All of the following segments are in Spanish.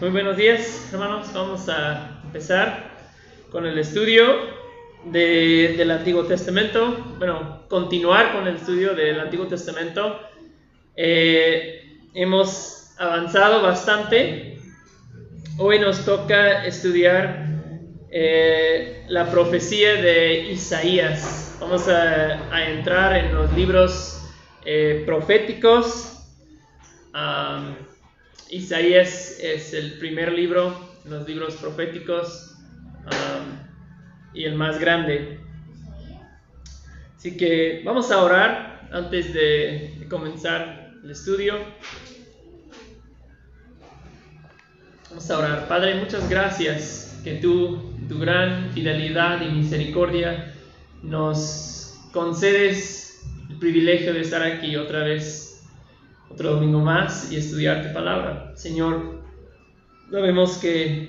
Muy buenos días, hermanos. Vamos a empezar con el estudio de- del Antiguo Testamento. Bueno, continuar con el estudio del Antiguo Testamento. Eh, hemos avanzado bastante. Hoy nos toca estudiar eh, la profecía de Isaías. Vamos a, a entrar en los libros eh, proféticos. Am, Isaías es el primer libro en los libros proféticos am, y el más grande. Así que vamos a orar antes de comenzar el estudio. Vamos a orar. Padre, muchas gracias que tú, tu gran fidelidad y misericordia, nos concedes el privilegio de estar aquí otra vez otro domingo más y estudiar tu palabra. Señor, sabemos que,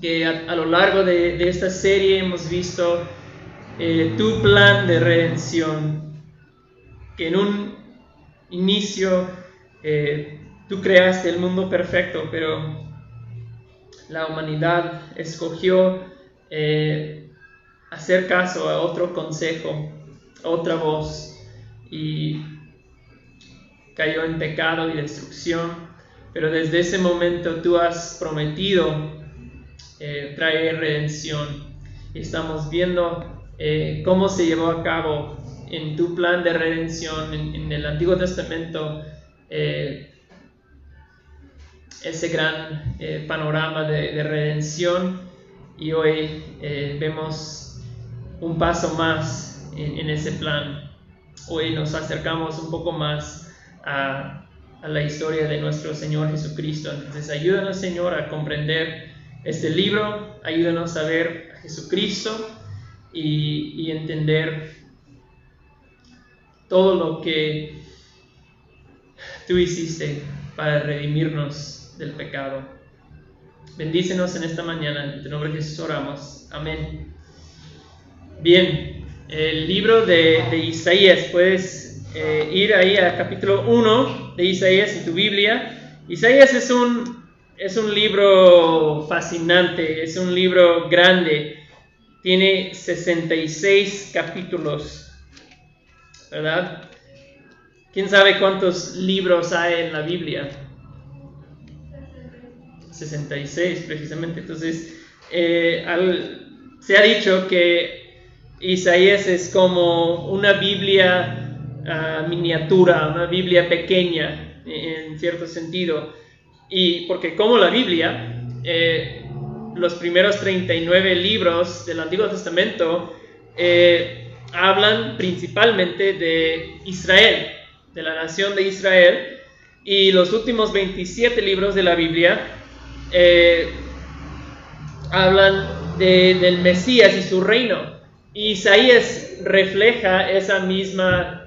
que a, lo largo de, de, esta serie hemos visto eh, tu plan de redención, que en un inicio eh, tú creaste el mundo perfecto, pero la humanidad escogió eh, hacer caso a otro consejo, a otra voz, y cayó en pecado y destrucción, pero desde ese momento tú has prometido eh, traer redención. Y estamos viendo eh, cómo se llevó a cabo en tu plan de redención en, en el Antiguo Testamento eh, ese gran eh, panorama de, de, redención y hoy eh, vemos un paso más en, en ese plan. Hoy nos acercamos un poco más a, la historia de nuestro Señor Jesucristo. Entonces ayúdanos Señor a comprender este libro, ayúdanos a ver a Jesucristo y, y entender todo lo que tú hiciste para redimirnos del pecado. Bendícenos en esta mañana, en tu nombre Jesús oramos. Amén. Bien, el libro de, de Isaías, puedes eh, ir ahí al capítulo 1 de Isaías en tu Biblia. Isaías es un, es un libro fascinante, es un libro grande, tiene 66 capítulos, ¿verdad? ¿Quién sabe cuántos libros hay en la Biblia? 66 precisamente. Entonces, eh, se ha dicho que Isaías es como una Biblia miniatura, una Biblia pequeña en cierto sentido. Y porque como la Biblia, eh, los primeros 39 libros del Antiguo Testamento eh, hablan principalmente de Israel, de la nación de Israel, y los últimos 27 libros de la Biblia eh, hablan de, del Mesías y su reino. Y Isaías refleja esa misma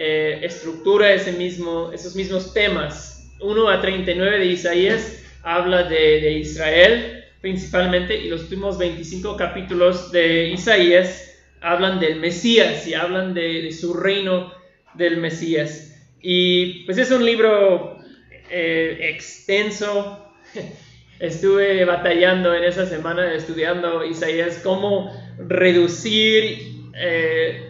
eh, estructura, ese mismo, esos mismos temas. 1 a 39 de Isaías habla de, Israel principalmente y los últimos 25 capítulos de Isaías hablan del Mesías y hablan de, de su reino del Mesías. Y pues es un libro eh, extenso, estuve batallando en esa semana estudiando Isaías cómo reducir eh,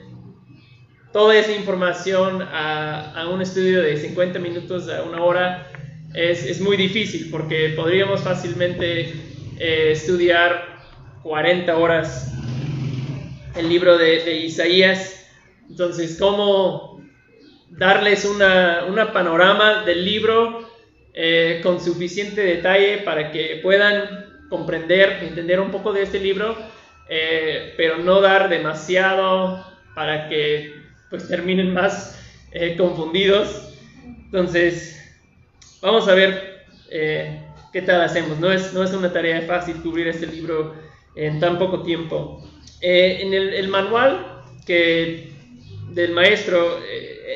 toda esa información a, a, un estudio de 50 minutos a una hora. Es, es muy difícil porque podríamos fácilmente eh, estudiar 40 horas el libro de, Isaías. Entonces, ¿cómo darles una, una panorama del libro eh, con suficiente detalle para que puedan comprender, entender un poco de este libro, eh, pero no dar demasiado para que pues terminen más eh, confundidos. Entonces, vamos a ver eh, qué tal hacemos. No es, no es una tarea fácil cubrir este libro en tan poco tiempo. Eh, en el, manual que del maestro,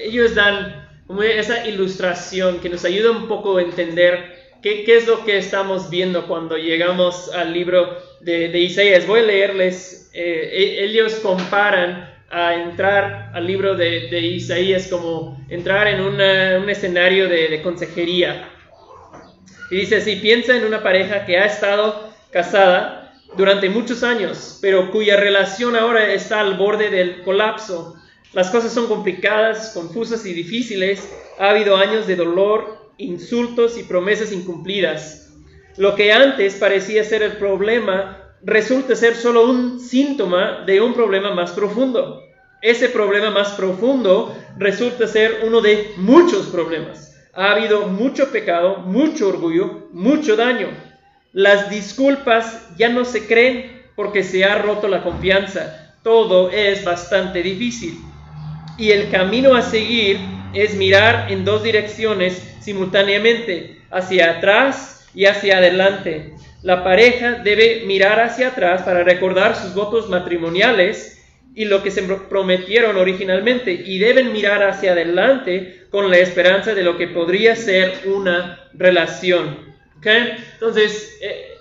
ellos dan esa ilustración que nos ayuda un poco a entender qué, qué es lo que estamos viendo cuando llegamos al libro de, de Isaías. Voy a leerles, eh, ellos comparan a entrar al libro de, de Isaías como entrar en un escenario de, de consejería. Y dice así, piensa en una pareja que ha estado casada durante muchos años, pero cuya relación ahora está al borde del colapso. Las cosas son complicadas, confusas y difíciles. Ha habido años de dolor, insultos y promesas incumplidas. Lo que antes parecía ser el problema resulta ser solo un síntoma de un problema más profundo. Ese problema más profundo resulta ser uno de muchos problemas. Ha habido mucho pecado, mucho orgullo, mucho daño. Las disculpas ya no se creen porque se ha roto la confianza. Todo es bastante difícil. Y el camino a seguir es mirar en dos direcciones simultáneamente, hacia atrás y hacia adelante. La pareja debe mirar hacia atrás para recordar sus votos matrimoniales y lo que se prometieron originalmente y deben mirar hacia adelante con la esperanza de lo que podría ser una relación. Entonces, eh,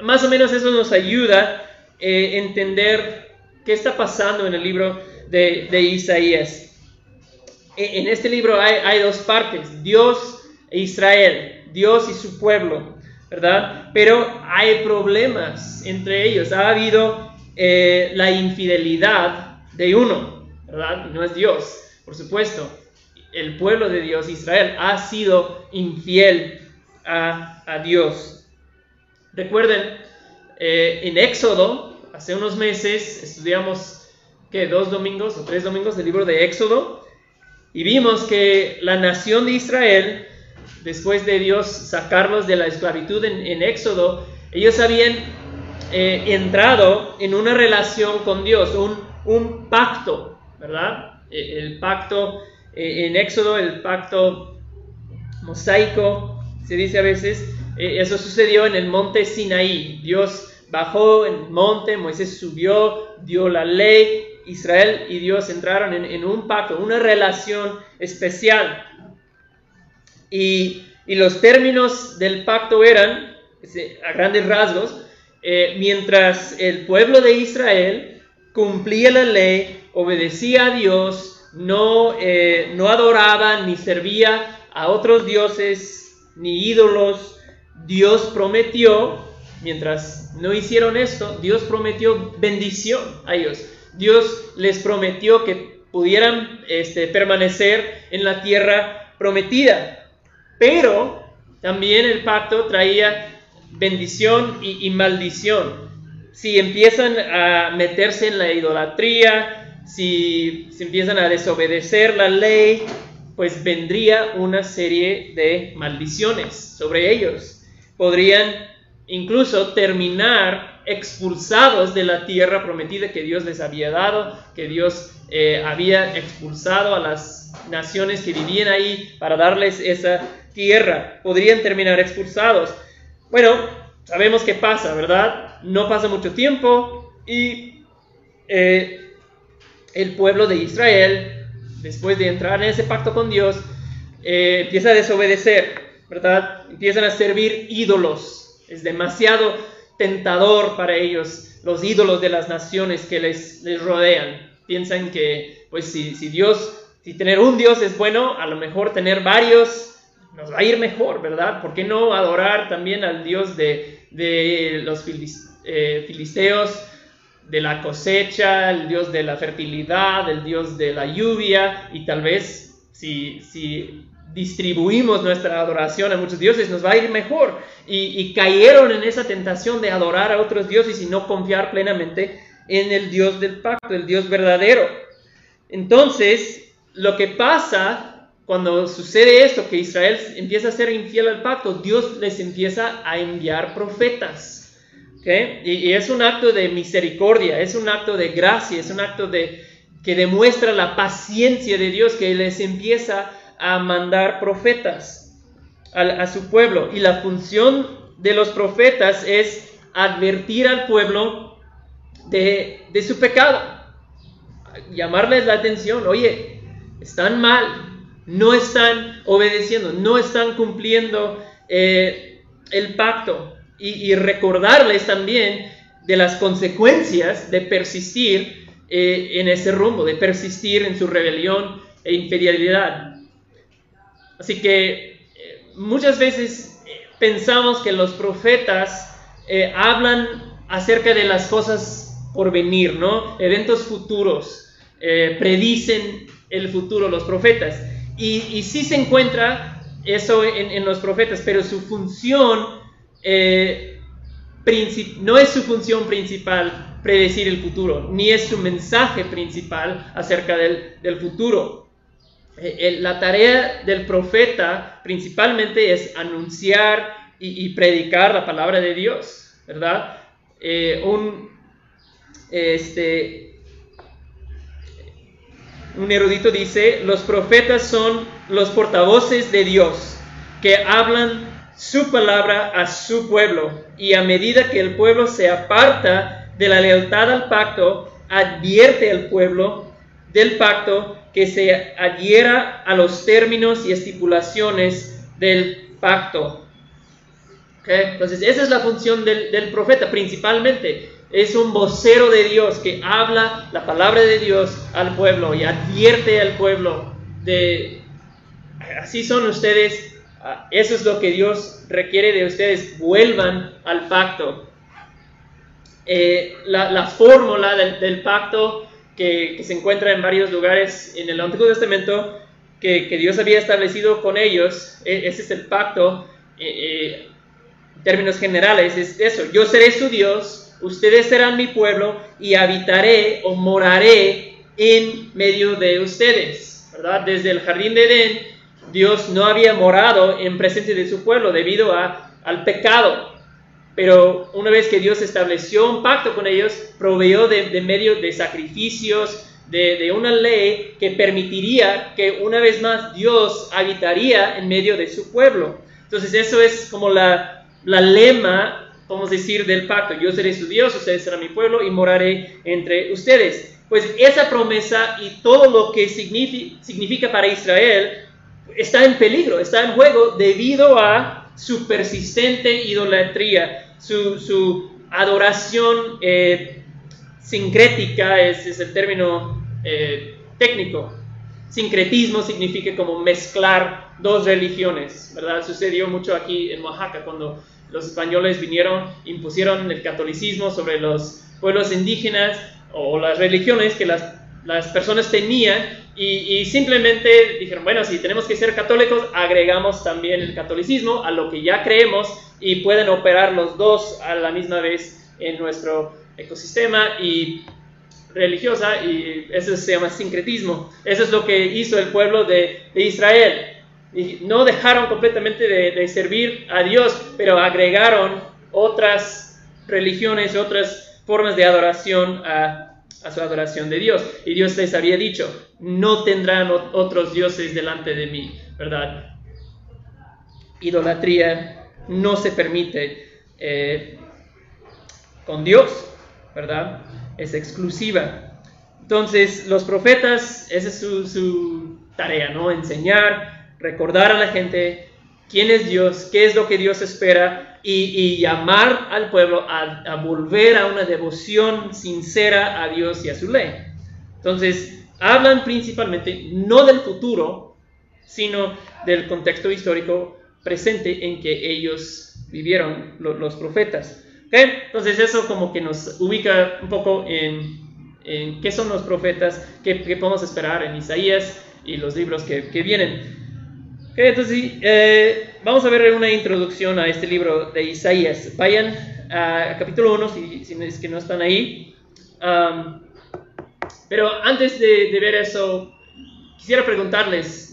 más o menos eso nos ayuda a eh, entender qué está pasando en el libro de, Isaías. E, en este libro hay dos partes, Dios e Israel, Dios y su pueblo, ¿verdad? Pero hay problemas entre ellos. Ha habido eh, la infidelidad de uno, ¿verdad? No es Dios, por supuesto. El pueblo de Dios, Israel, ha sido infiel a, Dios. Recuerden, eh, en Éxodo, hace unos meses, estudiamos, ¿qué? Dos domingos o tres domingos del libro de Éxodo, y vimos que la nación de Israel, después de Dios sacarlos de la esclavitud en, en Éxodo, ellos habían eh, entrado en una relación con Dios, un, pacto, ¿verdad? Eh, el pacto eh, en Éxodo, el pacto mosaico, se dice a veces, eso sucedió en el monte Sinaí. Dios bajó en el monte, Moisés subió, dio la ley, Israel y Dios entraron en, en un pacto, una relación especial. Y, los términos del pacto eran, a grandes rasgos, eh, mientras el pueblo de Israel cumplía la ley, obedecía a Dios, no, eh, no adoraba ni servía a otros dioses ni ídolos, Dios prometió, mientras no hicieron esto, Dios prometió bendición a ellos. Dios les prometió que pudieran este, permanecer en la tierra prometida. Pero también el pacto traía bendición y, maldición. Si empiezan a meterse en la idolatría, si, empiezan a desobedecer la ley, pues vendría una serie de maldiciones sobre ellos. Podrían incluso terminar expulsados de la tierra prometida que Dios les había dado, que Dios eh, había expulsado a las naciones que vivían ahí para darles esa tierra. Podrían terminar expulsados. Bueno, sabemos qué pasa, ¿verdad? No pasa mucho tiempo y eh, el pueblo de Israel, después de entrar en ese pacto con Dios, eh, empieza a desobedecer, ¿verdad? Empiezan a servir ídolos. Es demasiado tentador para ellos los ídolos de las naciones que les, les rodean. Piensan que, pues, si, si Dios, si tener un Dios es bueno, a lo mejor tener varios nos va a ir mejor, ¿verdad? ¿Por qué no adorar también al Dios de, los eh, filisteos, de la cosecha, el Dios de la fertilidad, el Dios de la lluvia? Y tal vez si, si distribuimos nuestra adoración a muchos dioses, nos va a ir mejor. Y, y, cayeron en esa tentación de adorar a otros dioses y no confiar plenamente en el Dios del pacto, el Dios verdadero. Entonces, lo que pasa cuando sucede esto, que Israel empieza a ser infiel al pacto, Dios les empieza a enviar profetas. Y, es un acto de misericordia, es un acto de gracia, es un acto de, que demuestra la paciencia de Dios, que les empieza a mandar profetas a, su pueblo. Y la función de los profetas es advertir al pueblo de, de su pecado, llamarles la atención, oye, están mal, no están obedeciendo, no están cumpliendo eh, el pacto y, recordarles también de las consecuencias de persistir eh, en ese rumbo, de persistir en su rebelión e infidelidad. Así que eh, muchas veces pensamos que los profetas hablan acerca de las cosas por venir, ¿no? Eventos futuros, predicen el futuro los profetas. Y, y sí se encuentra eso en, los profetas, pero su función eh, no es su función principal predecir el futuro, ni es su mensaje principal acerca del, futuro. Eh, la tarea del profeta principalmente es anunciar y, predicar la palabra de Dios, ¿verdad? Eh, un, este, un erudito dice, los profetas son los portavoces de Dios que hablan su palabra a su pueblo y a medida que el pueblo se aparta de la lealtad al pacto, advierte al pueblo del pacto que se adhiera a los términos y estipulaciones del pacto. Entonces, esa es la función del, profeta principalmente. Es un vocero de Dios que habla la palabra de Dios al pueblo y advierte al pueblo de, así son ustedes, ah, eso es lo que Dios requiere de ustedes, vuelvan al pacto. Eh, la, fórmula del pacto que, se encuentra en varios lugares en el Antiguo Testamento que, Dios había establecido con ellos. E, ese es el pacto. Eh, eh, en términos generales, es eso. Yo seré su Dios, ustedes serán mi pueblo y habitaré o moraré en medio de ustedes. Desde el jardín de Edén, Dios no había morado en presencia de su pueblo debido a, al pecado. Pero una vez que Dios estableció un pacto con ellos, proveyó de, medio de sacrificios, de, una ley que permitiría que una vez más Dios habitaría en medio de su pueblo. Entonces eso es como la, la lema, vamos a decir, del pacto. Yo seré su Dios, ustedes serán mi pueblo y moraré entre ustedes. Pues esa promesa y todo lo que significa, para Israel está en peligro, está en juego debido a su persistente idolatría su, adoración eh, sincrética, es, es, el término eh, técnico. Sincretismo significa como mezclar dos religiones, ¿verdad? Sucedió mucho aquí en Oaxaca cuando los españoles vinieron, impusieron el catolicismo sobre los pueblos indígenas o las religiones que las, las personas tenían y, y, simplemente dijeron, bueno, si tenemos que ser católicos, agregamos también el catolicismo a lo que ya creemos y pueden operar los dos a la misma vez en nuestro ecosistema y religiosa y eso se llama sincretismo. Eso es lo que hizo el pueblo de, Israel. No dejaron completamente de, servir a Dios, pero agregaron otras religiones, otras formas de adoración a, a su adoración de Dios. Y Dios les había dicho, no tendrán otros dioses delante de mí, ¿verdad? Idolatría no se permite eh, con Dios, ¿verdad? Es exclusiva. Entonces, los profetas, esa es su, tarea, ¿no? Enseñar, recordar a la gente quién es Dios, qué es lo que Dios espera y, llamar al pueblo a, volver a una devoción sincera a Dios y a su ley. Entonces, hablan principalmente no del futuro, sino del contexto histórico presente en que ellos vivieron los profetas. Entonces eso como que nos ubica un poco en qué son los profetas, qué, podemos esperar en Isaías y los libros que, vienen. Entonces eh, vamos a ver una introducción a este libro de Isaías. Vayan a, capítulo 1 si, si, es que no están ahí. pero antes de, de ver eso, quisiera preguntarles,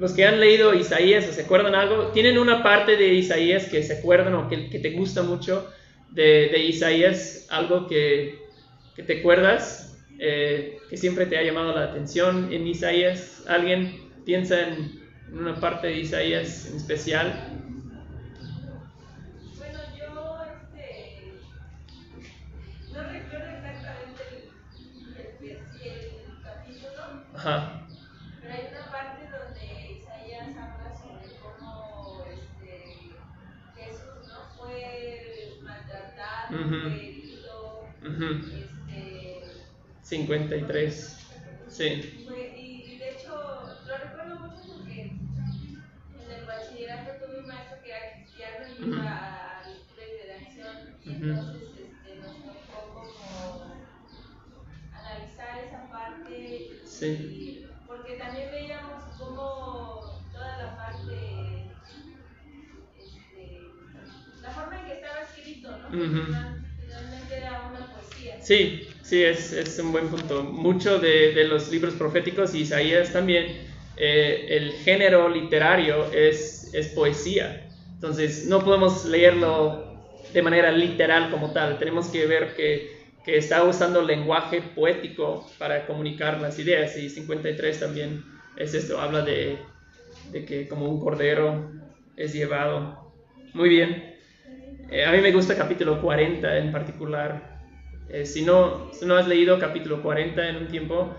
los que han leído Isaías o se acuerdan algo, tienen una parte de Isaías que se acuerdan o que, te gusta mucho de, Isaías, algo que, te acuerdas, eh, que siempre te ha llamado la atención en Isaías. ¿Alguien piensa en, una parte de Isaías en especial? Bueno, yo este, no recuerdo exactamente el, el capítulo. Ajá. Uh 53. Sí. Y, de hecho, lo recuerdo mucho porque en el bachillerato tuve un maestro que era cristiano y Entonces, este, nos tocó como analizar esa parte. Sí. porque también veíamos cómo toda la parte, este, la forma en que estaba escrito, ¿no? Finalmente era una poesía. Sí, sí, es, es un buen punto. Mucho de, de los libros proféticos, Isaías también, eh, el género literario es, es poesía. Entonces, no podemos leerlo de manera literal como tal. Tenemos que ver que, que está usando lenguaje poético para comunicar las ideas. Y 53 también es esto, habla de, de que como un cordero es llevado. Muy bien. Eh, a mí me gusta capítulo 40 en particular. Eh, si, no, si no has leído capítulo 40 en un tiempo,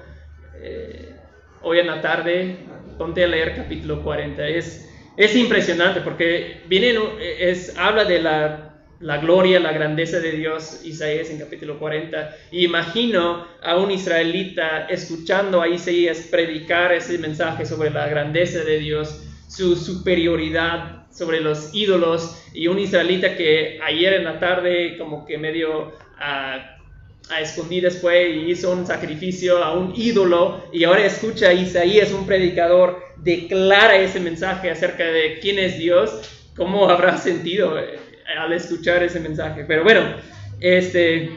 eh, hoy en la tarde ponte a leer capítulo 40. Es, es impresionante porque viene, es, habla de la, la, gloria, la grandeza de Dios, Isaías en capítulo 40. Y imagino a un israelita escuchando a Isaías predicar ese mensaje sobre la grandeza de Dios, su superioridad sobre los ídolos y un israelita que ayer en la tarde como que medio a, a escondidas fue y hizo un sacrificio a un ídolo y ahora escucha a Isaías, un predicador, declara ese mensaje acerca de quién es Dios, cómo habrá sentido eh, al escuchar ese mensaje. Pero bueno, este,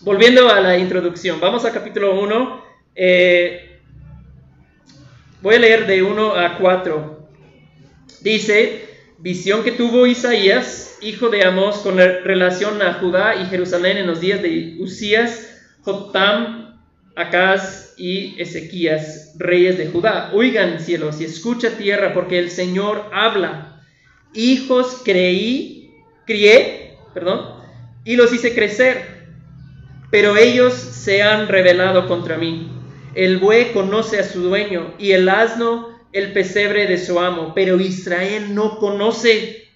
volviendo a la introducción, vamos a capítulo 1. Eh, voy a leer de 1 a 4. Dice, visión que tuvo Isaías, hijo de Amós, con relación a Judá y Jerusalén en los días de Usías, Jotam, Acaz y Ezequías, reyes de Judá. Oigan cielos y escucha tierra, porque el Señor habla. Hijos creí, crié, perdón, y los hice crecer, pero ellos se han rebelado contra mí. El buey conoce a su dueño y el asno el pesebre de su amo, pero Israel no conoce.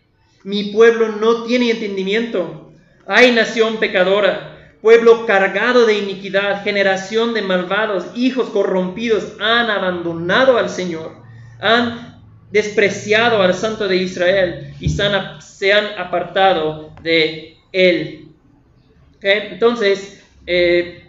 Mi pueblo no tiene entendimiento. Hay nación pecadora, pueblo cargado de iniquidad, generación de malvados, hijos corrompidos, han abandonado al Señor, han despreciado al Santo de Israel y se han apartado de él. Entonces, eh,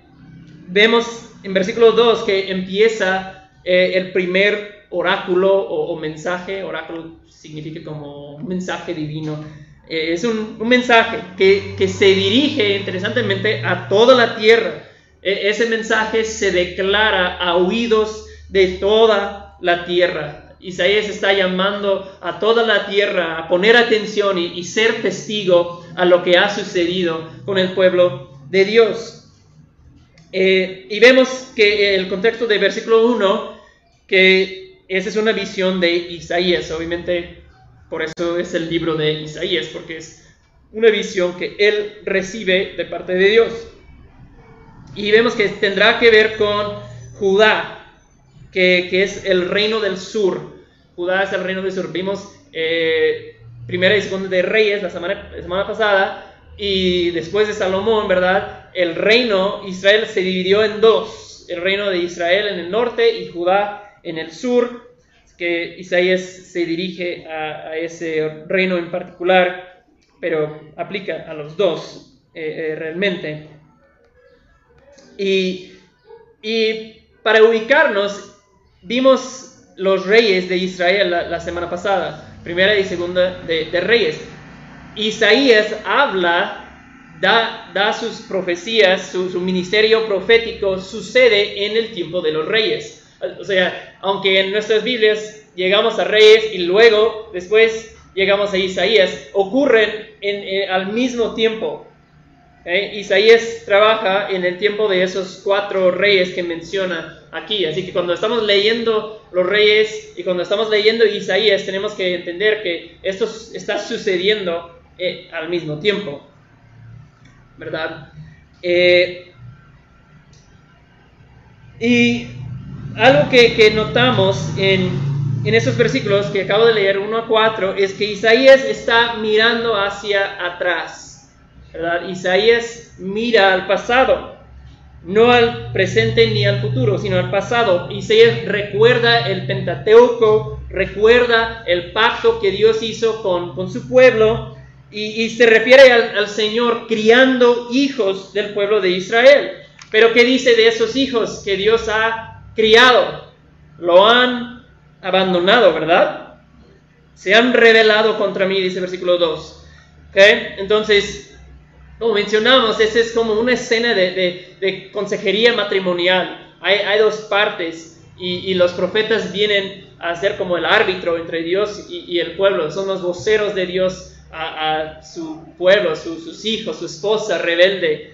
vemos en versículo 2 que empieza eh, el primer oráculo o, mensaje, oráculo significa como mensaje divino, eh, es un, mensaje que, se dirige interesantemente a toda la tierra. E, ese mensaje se declara a oídos de toda la tierra. Isaías está llamando a toda la tierra a poner atención y, ser testigo a lo que ha sucedido con el pueblo de Dios. Eh, y vemos que el contexto del versículo 1, que esa es una visión de Isaías, obviamente por eso es el libro de Isaías, porque es una visión que él recibe de parte de Dios. Y vemos que tendrá que ver con Judá, que, es el reino del sur. Judá es el reino del sur. Vimos eh, primera y segunda de Reyes la semana, la semana pasada, y después de Salomón, ¿verdad? El reino Israel se dividió en dos, el reino de Israel en el norte y Judá en el sur, que Isaías se dirige a, ese reino en particular, pero aplica a los dos eh, eh, realmente. Y, para ubicarnos, vimos los reyes de Israel la, semana pasada, primera y segunda de, reyes. Isaías habla, da, da sus profecías, su, su ministerio profético sucede en el tiempo de los reyes. O sea, aunque en nuestras Biblias llegamos a Reyes y luego después llegamos a Isaías, ocurren en, al mismo tiempo. Isaías trabaja en el tiempo de esos cuatro reyes que menciona aquí. Así que cuando estamos leyendo los reyes y cuando estamos leyendo Isaías, tenemos que entender que esto está sucediendo eh, al mismo tiempo. ¿Verdad? Eh, y algo que, notamos en, esos versículos que acabo de leer, 1 a 4, es que Isaías está mirando hacia atrás. ¿verdad? Isaías mira al pasado, no al presente ni al futuro, sino al pasado. Isaías recuerda el Pentateuco, recuerda el pacto que Dios hizo con, con su pueblo Y, se refiere al, Señor criando hijos del pueblo de Israel. Pero ¿qué dice de esos hijos que Dios ha criado? Lo han abandonado, ¿verdad? Se han rebelado contra mí, dice versículo 2. ¿Okay? Entonces, como mencionamos, esa es como una escena de, consejería matrimonial. Hay, dos partes y, los profetas vienen a ser como el árbitro entre Dios y, el pueblo. Son los voceros de Dios a, su pueblo, sus hijos, su esposa rebelde.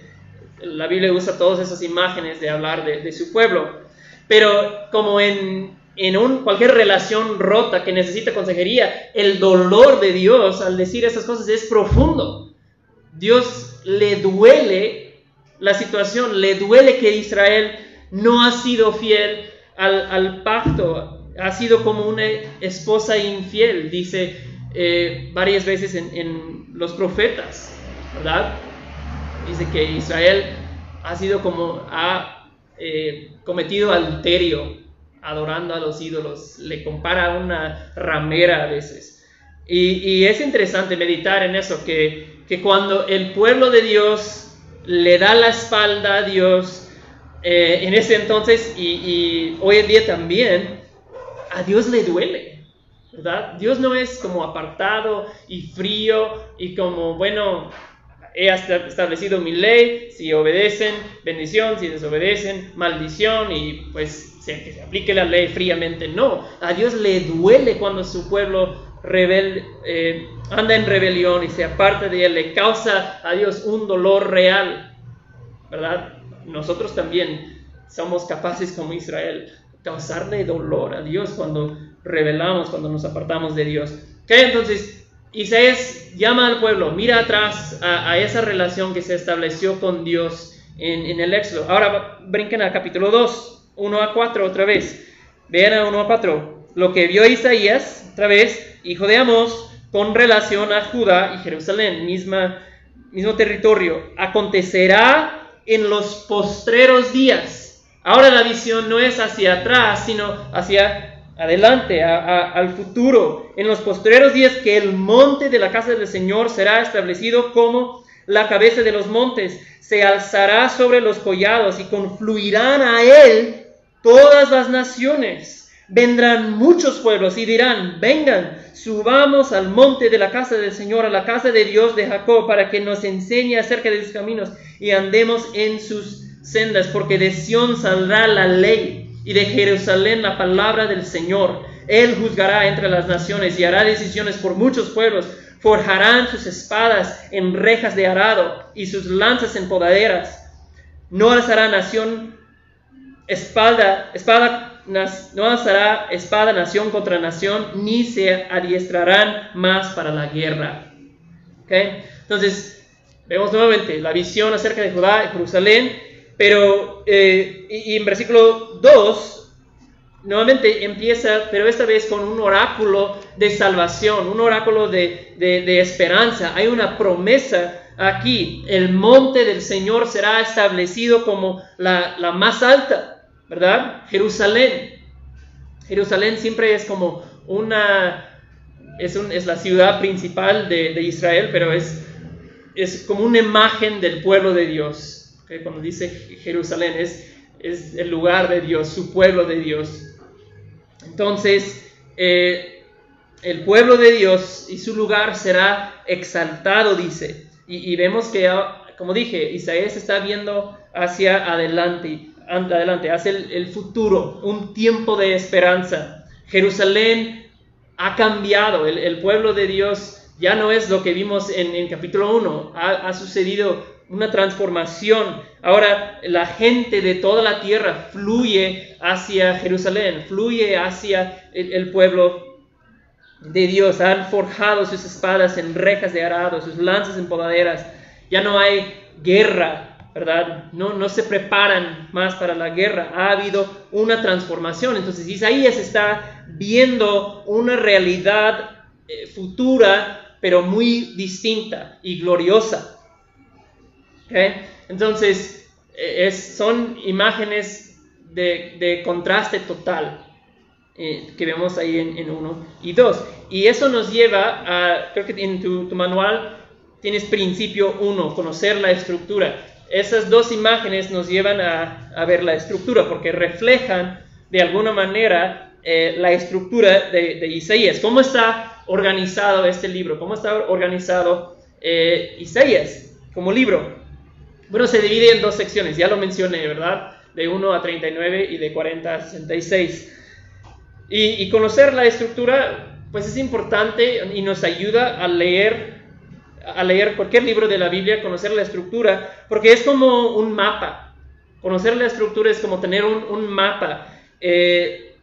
La Biblia usa todas esas imágenes de hablar de, su pueblo. Pero como en, en un, cualquier relación rota que necesita consejería, el dolor de Dios al decir esas cosas es profundo. Dios le duele la situación, le duele que Israel no ha sido fiel al, al pacto, ha sido como una esposa infiel, dice eh, varias veces en, los profetas, ¿verdad? Dice que Israel ha sido como, eh, cometido adulterio, adorando a los ídolos, le compara a una ramera a veces. Y, es interesante meditar en eso, que, cuando el pueblo de Dios le da la espalda a Dios, eh, en ese entonces y, y hoy en día también, a Dios le duele Dios no es como apartado y frío y como, bueno, he establecido mi ley, si obedecen, bendición, si desobedecen, maldición y pues que se aplique la ley fríamente. No, a Dios le duele cuando su pueblo rebel, eh, anda en rebelión y se aparta de él, le causa a Dios un dolor real, ¿verdad? Nosotros también somos capaces como Israel causarle dolor a Dios cuando revelamos, cuando nos apartamos de Dios. Entonces, Isaías llama al pueblo, mira atrás a, esa relación que se estableció con Dios en, el Éxodo. Ahora brinquen al capítulo 2, 1 a 4 otra vez. Vean a 1 a 4. Lo que vio Isaías, otra vez, hijo de Amos, con relación a Judá y Jerusalén, misma, mismo territorio. Acontecerá en los postreros días Ahora la visión no es hacia atrás, sino hacia adelante, al futuro. En los postreros días que el monte de la casa del Señor será establecido como la cabeza de los montes, se alzará sobre los collados y confluirán a él todas las naciones. Vendrán muchos pueblos y dirán, vengan, subamos al monte de la casa del Señor, a la casa de Dios de Jacob, para que nos enseñe acerca de sus caminos y andemos en sus sendas, porque de Sión saldrá la ley y de Jerusalén la palabra del Señor. Él juzgará entre las naciones y hará decisiones por muchos pueblos. Forjarán sus espadas en rejas de arado y sus lanzas en podaderas. No alzará nación espada, espada, no alzará espada nación contra nación, ni se adiestrarán más para la guerra. ¿Okay? Entonces, vemos nuevamente la visión acerca de Jerusalén pero, eh, y, en versículo 2, nuevamente empieza, pero esta vez con un oráculo de salvación, un oráculo de, esperanza. Hay una promesa aquí. El monte del Señor será establecido como la, más alta, ¿verdad? Jerusalén. Jerusalén siempre es como una, es, es la ciudad principal de, Israel, pero es, es como una imagen del pueblo de Dios cuando dice Jerusalén es, es el lugar de Dios, su pueblo de Dios. Entonces, eh, el pueblo de Dios y su lugar será exaltado, dice. Y, vemos que, ah, como dije, Isaías está viendo hacia adelante, adelante hacia el, futuro, un tiempo de esperanza. Jerusalén ha cambiado, el, pueblo de Dios ya no es lo que vimos en, en capítulo 1, ha, ha sucedido una transformación. Ahora la gente de toda la tierra fluye hacia Jerusalén, fluye hacia el, pueblo de Dios. Han forjado sus espadas en rejas de arado, sus lanzas en podaderas. Ya no hay guerra, ¿verdad? No, no se preparan más para la guerra. Ha habido una transformación. Entonces Isaías está viendo una realidad eh, futura, pero muy distinta y gloriosa. Entonces, es, son imágenes de, contraste total eh, que vemos ahí en 1 y 2. Y eso nos lleva a, creo que en tu, manual tienes principio 1, conocer la estructura. Esas dos imágenes nos llevan a, ver la estructura porque reflejan de alguna manera eh, la estructura de, Isaías. ¿Cómo está organizado este libro? ¿Cómo está organizado eh, Isaías como libro? Bueno, se divide en dos secciones, ya lo mencioné, ¿verdad? De 1 a 39 y de 40 a 66. Y, conocer la estructura, pues es importante y nos ayuda a leer, a leer cualquier libro de la Biblia, conocer la estructura, porque es como un mapa. Conocer la estructura es como tener un, mapa. Eh,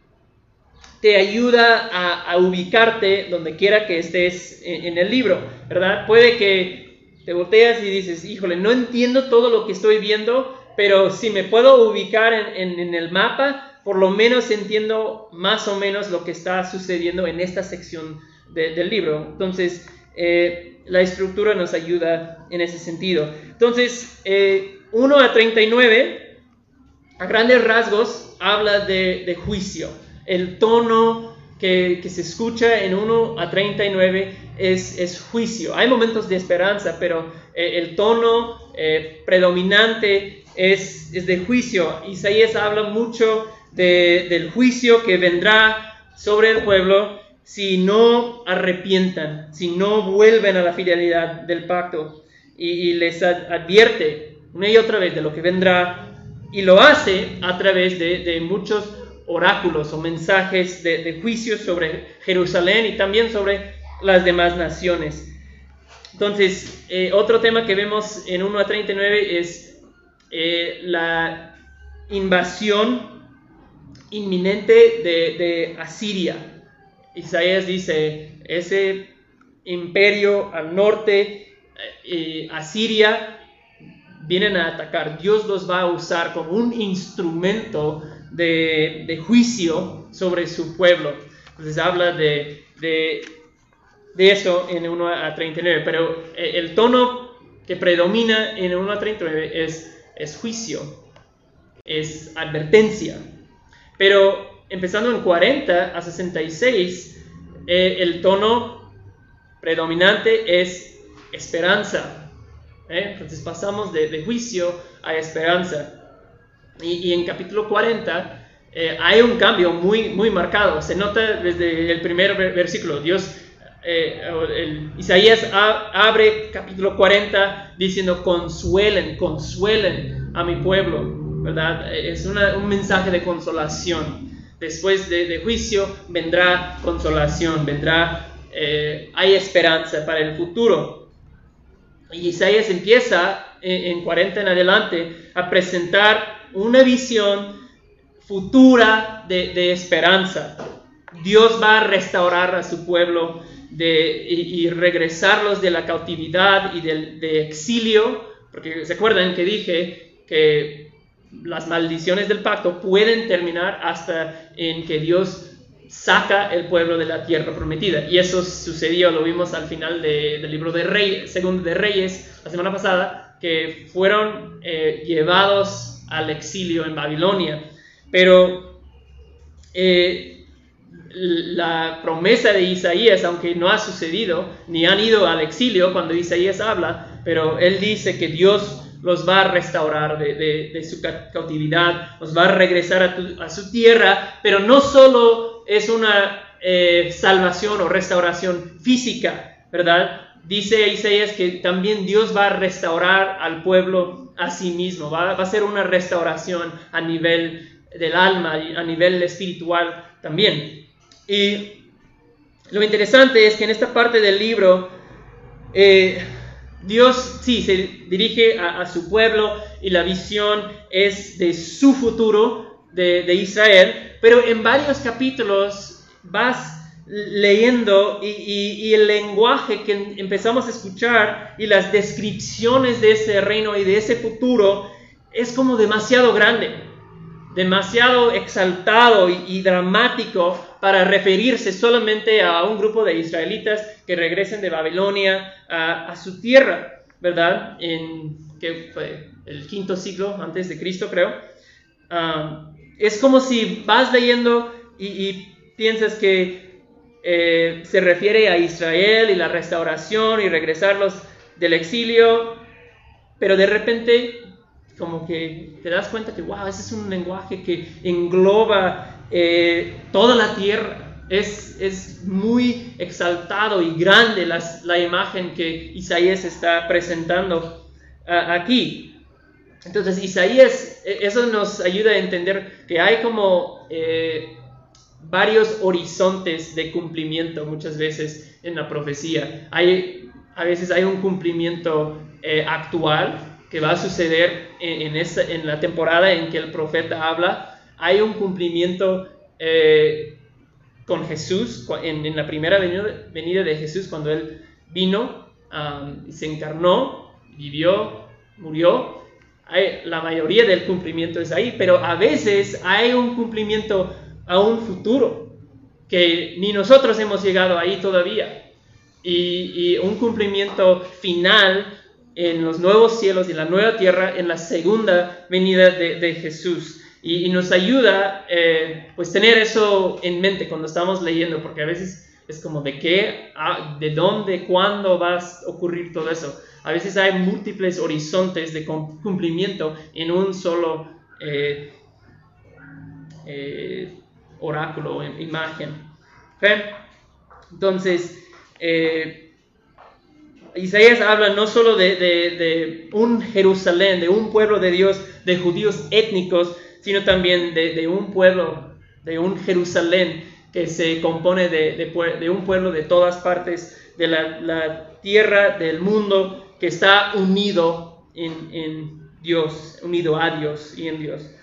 te ayuda a, ubicarte donde quiera que estés en, el libro, ¿verdad? Puede que te volteas y dices, híjole, no entiendo todo lo que estoy viendo, pero si me puedo ubicar en el mapa, por lo menos entiendo más o menos lo que está sucediendo en esta sección del libro. Entonces, eh, la estructura nos ayuda en ese sentido. Entonces, 1 eh, a 39, a grandes rasgos, habla de, juicio. El tono que, se escucha en 1 a 39 es, es juicio. Hay momentos de esperanza, pero eh, el tono predominante es, es de juicio. Isaías habla mucho del juicio que vendrá sobre el pueblo si no arrepientan, si no vuelven a la fidelidad del pacto. Y, les advierte una y otra vez de lo que vendrá y lo hace a través de, muchos oráculos o mensajes de, juicio sobre Jerusalén y también sobre las demás naciones. Entonces, eh, otro tema que vemos en 1 a 39 es eh, la invasión inminente de, Asiria. Isaías dice, ese imperio al norte, eh, Asiria, vienen a atacar. Dios los va a usar como un instrumento de, juicio sobre su pueblo. Entonces habla de, eso en 1 a 39, pero eh, el tono que predomina en 1 a 39 es, es juicio, es advertencia. Pero empezando en 40 a 66, eh, el tono predominante es esperanza. ¿eh? Entonces pasamos de, juicio a esperanza. Y, en capítulo 40 eh, hay un cambio muy, muy marcado. Se nota desde el primer versículo. Dios, Isaías abre capítulo 40 diciendo, consuelen, consuelen a mi pueblo. ¿verdad? Es un mensaje de consolación. Después de, juicio vendrá consolación, vendrá, eh, hay esperanza para el futuro. Y Isaías empieza en, 40 en adelante a presentar una visión futura de, esperanza. Dios va a restaurar a su pueblo de, y, regresarlos de la cautividad y del de exilio, porque se acuerdan que dije que las maldiciones del pacto pueden terminar hasta en que Dios saca el pueblo de la tierra prometida. Y eso sucedió, lo vimos al final del libro de Reyes, segundo de Reyes, la semana pasada, que fueron eh, llevados al exilio en Babilonia. Pero eh, la promesa de Isaías, aunque no ha sucedido, ni han ido al exilio cuando Isaías habla, pero él dice que Dios los va a restaurar de, su cautividad, los va a regresar a, su tierra, pero no solo es una eh, salvación o restauración física, ¿verdad? Dice Isaías que también Dios va a restaurar al pueblo a sí mismo, va, a ser una restauración a nivel del alma, a nivel espiritual también. Y lo interesante es que en esta parte del libro, eh, Dios sí se dirige a, su pueblo y la visión es de su futuro de, Israel, pero en varios capítulos vas leyendo y, el lenguaje que empezamos a escuchar y las descripciones de ese reino y de ese futuro es como demasiado grande, demasiado exaltado y dramático para referirse solamente a un grupo de israelitas que regresen de Babilonia a, su tierra, ¿verdad? En que fue el quinto siglo antes de Cristo, creo. Ah, es como si vas leyendo y, piensas que eh, se refiere a Israel y la restauración y regresarlos del exilio, pero de repente como que te das cuenta que, wow, ese es un lenguaje que engloba eh, toda la tierra. Es, es, muy exaltado y grande la imagen que Isaías está presentando aquí. Entonces, Isaías, e, eso nos ayuda a entender que hay como eh, varios horizontes de cumplimiento muchas veces en la profecía. Hay, a veces hay un cumplimiento eh, actual que va a suceder en, en, la temporada en que el profeta habla. Hay un cumplimiento eh, con Jesús, en, la primera venida, de Jesús, cuando Él vino, y se encarnó, vivió, murió. La mayoría del cumplimiento es ahí, pero a veces hay un cumplimiento a un futuro que ni nosotros hemos llegado ahí todavía. Y, un cumplimiento final en los nuevos cielos y la nueva tierra en la segunda venida de, Jesús. Y, nos ayuda eh, pues tener eso en mente cuando estamos leyendo, porque a veces es como de qué, ah, de dónde, cuándo va a ocurrir todo eso. A veces hay múltiples horizontes de cumplimiento en un solo eh, eh, oráculo, imagen. Entonces, eh, Isaías habla no solo de, un Jerusalén, de un pueblo de Dios, de judíos étnicos, sino también de, un pueblo, de un Jerusalén que se compone de, un pueblo de todas partes de la, tierra, del mundo, que está unido en Dios, unido a Dios y en Dios.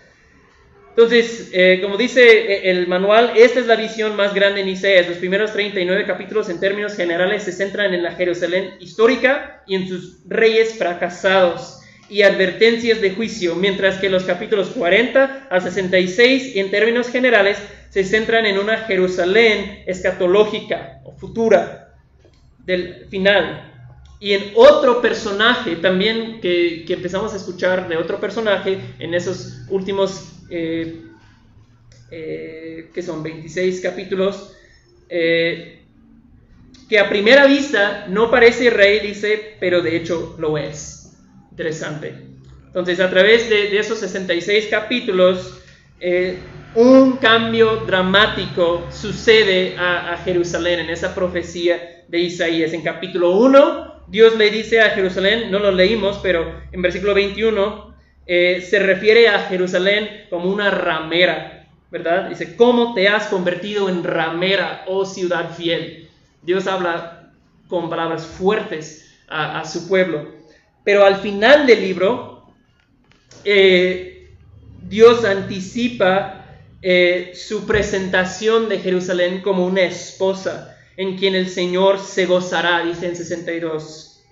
Entonces, eh, como dice eh, el manual, esta es la visión más grande en Isaías. Los primeros 39 capítulos en términos generales se centran en la Jerusalén histórica y en sus reyes fracasados y advertencias de juicio, mientras que los capítulos 40 a 66 en términos generales se centran en una Jerusalén escatológica o futura del final. Y en otro personaje también que, que empezamos a escuchar de otro personaje en esos últimos eh, eh, que son 26 capítulos, eh, que a primera vista no parece rey, dice, pero de hecho lo es. Interesante. Entonces, a través de, esos 66 capítulos, un cambio dramático sucede a, a, Jerusalén en esa profecía de Isaías. En capítulo 1, Dios le dice a Jerusalén, no lo leímos, pero en versículo 21, eh, se refiere a Jerusalén como una ramera, ¿verdad? Dice, ¿cómo te has convertido en ramera, oh ciudad fiel? Dios habla con palabras fuertes a, su pueblo. Pero al final del libro, eh, Dios anticipa eh, su presentación de Jerusalén como una esposa en quien el Señor se gozará, dice en 62,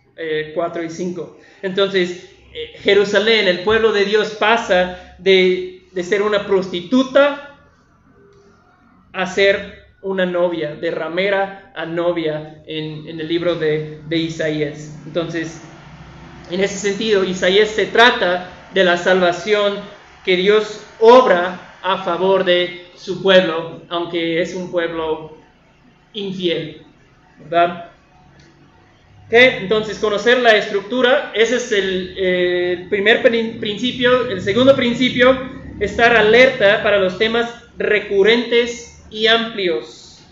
4 y 5. Entonces, eh, Jerusalén, el pueblo de Dios, pasa de, ser una prostituta a ser una novia, de ramera a novia en, el libro de, Isaías. Entonces, en ese sentido, Isaías se trata de la salvación que Dios obra a favor de su pueblo, aunque es un pueblo infiel. ¿verdad? Entonces, conocer la estructura, ese es el eh, primer principio. El segundo principio, estar alerta para los temas recurrentes y amplios.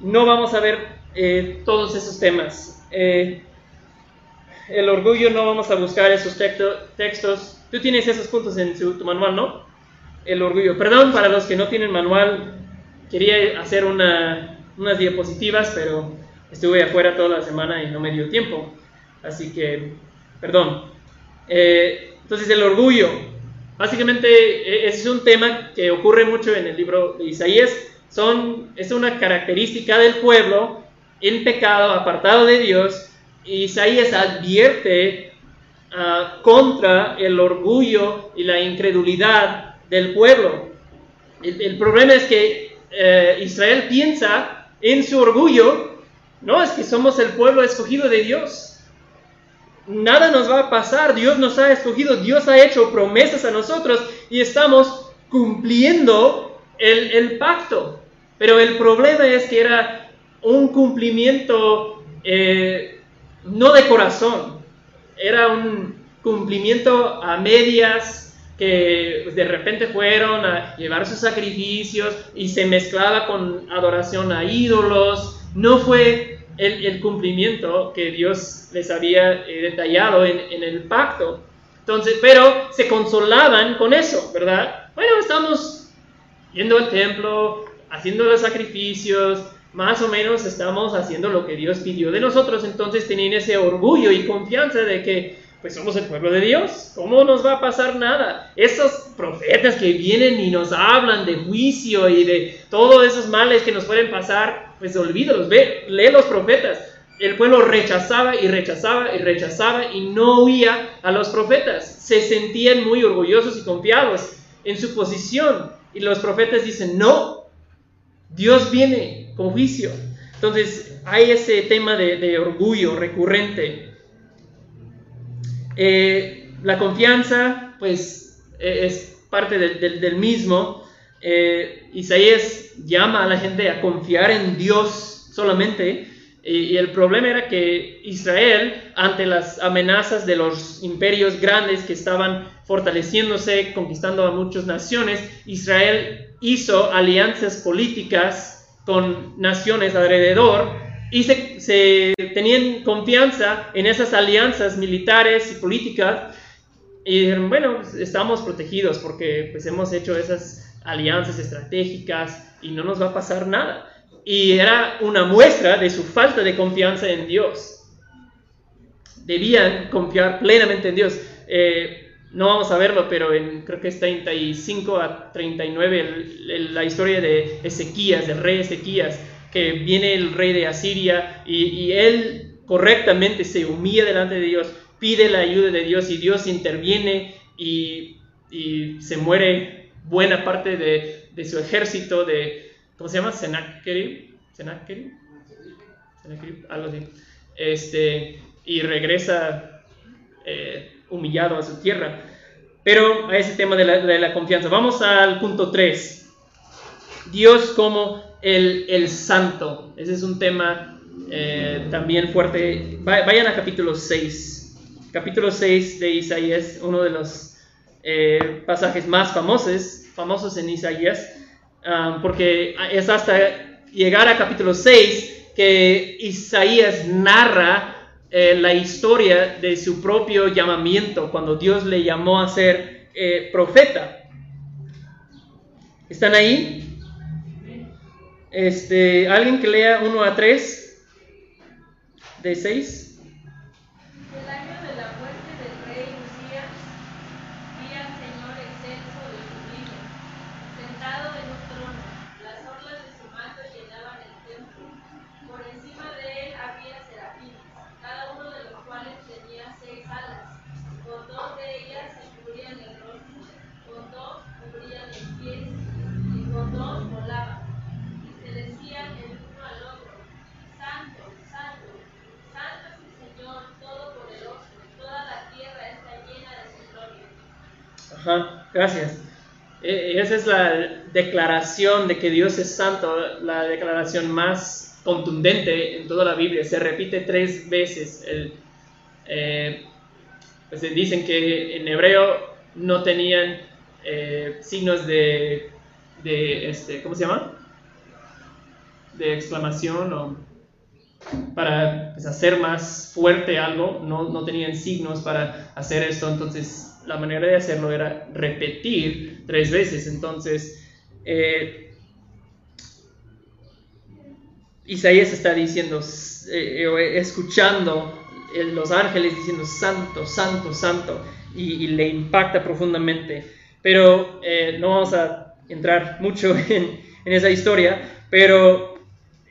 No vamos a ver eh, todos esos temas. Eh, el orgullo, no vamos a buscar esos textos. Tú tienes esos puntos en tu manual, ¿no? El orgullo. Perdón para los que no tienen manual. Quería hacer unas diapositivas, pero estuve afuera toda la semana y no me dio tiempo. Así que, perdón. Eh, entonces, el orgullo. Básicamente, e, es un tema que ocurre mucho en el libro de Isaías. Son, es una característica del pueblo en pecado, apartado de Dios. Isaías advierte ah, contra el orgullo y la incredulidad del pueblo. El, problema es que eh, Israel piensa en su orgullo no, es que somos el pueblo escogido de Dios. Nada nos va a pasar. Dios nos ha escogido. Dios ha hecho promesas a nosotros y estamos cumpliendo el, pacto. Pero el problema es que era un cumplimiento eh, no de corazón, era un cumplimiento a medias que pues, de repente fueron a llevar sus sacrificios y se mezclaba con adoración a ídolos. No fue el, cumplimiento que Dios les había eh, detallado en, en el pacto. Entonces, pero se consolaban con eso, ¿verdad? Bueno, estamos yendo al templo, haciendo los sacrificios, más o menos estamos haciendo lo que Dios pidió de nosotros, entonces tenían ese orgullo y confianza de que pues somos el pueblo de Dios, ¿cómo nos va a pasar nada? Esos profetas que vienen y nos hablan de juicio y de todos esos males que nos pueden pasar, pues olvídalos, ve, lee los profetas. El pueblo rechazaba y rechazaba y rechazaba y no huía a los profetas. Se sentían muy orgullosos y confiados en su posición. Y los profetas dicen, no, Dios viene con juicio. Entonces hay ese tema de, orgullo recurrente. Eh, la confianza, pues, e, es parte del mismo. Eh, Isaías llama a la gente a confiar en Dios solamente. Y, el problema era que Israel, ante las amenazas de los imperios grandes que estaban fortaleciéndose, conquistando a muchas naciones, Israel hizo alianzas políticas con naciones alrededor y se, tenían confianza en esas alianzas militares y políticas y dijeron, bueno, pues, estamos protegidos porque pues hemos hecho esas alianzas estratégicas y no nos va a pasar nada. Y era una muestra de su falta de confianza en Dios. Debían confiar plenamente en Dios. Eh, no vamos a verlo, pero en, creo que es 35 a 39 la historia de Ezequías, del rey Ezequías, que viene el rey de Asiria y, él correctamente se humilla delante de Dios, pide la ayuda de Dios y Dios interviene y, se muere buena parte de, su ejército de, ¿cómo se llama? Sennacherib, Sennacherib, algo así. Este, y regresa eh, humillado a su tierra. Pero a ese tema de la, confianza. Vamos al punto 3. Dios como el, santo. Ese es un tema eh, también fuerte. Vayan a capítulo 6. Capítulo 6 de Isaías, uno de los eh, pasajes más famosos, famosos en Isaías, ah, porque es hasta llegar a capítulo 6 que Isaías narra eh, la historia de su propio llamamiento, cuando Dios le llamó a ser eh, profeta. ¿Están ahí? Este, ¿Alguien que lea 1 a 3 de 6? Declaración de que Dios es santo, la declaración más contundente en toda la Biblia. Se repite tres veces. Eh, pues dicen que en hebreo no tenían eh, signos de, de este, ¿cómo se llama? De exclamación o para pues, hacer más fuerte algo, no, no tenían signos para hacer esto, entonces la manera de hacerlo era repetir tres veces. Entonces, eh, Isaías está diciendo, eh, eh, escuchando los ángeles diciendo santo, santo, santo, y, le impacta profundamente. Pero no vamos a entrar mucho en, en esa historia, pero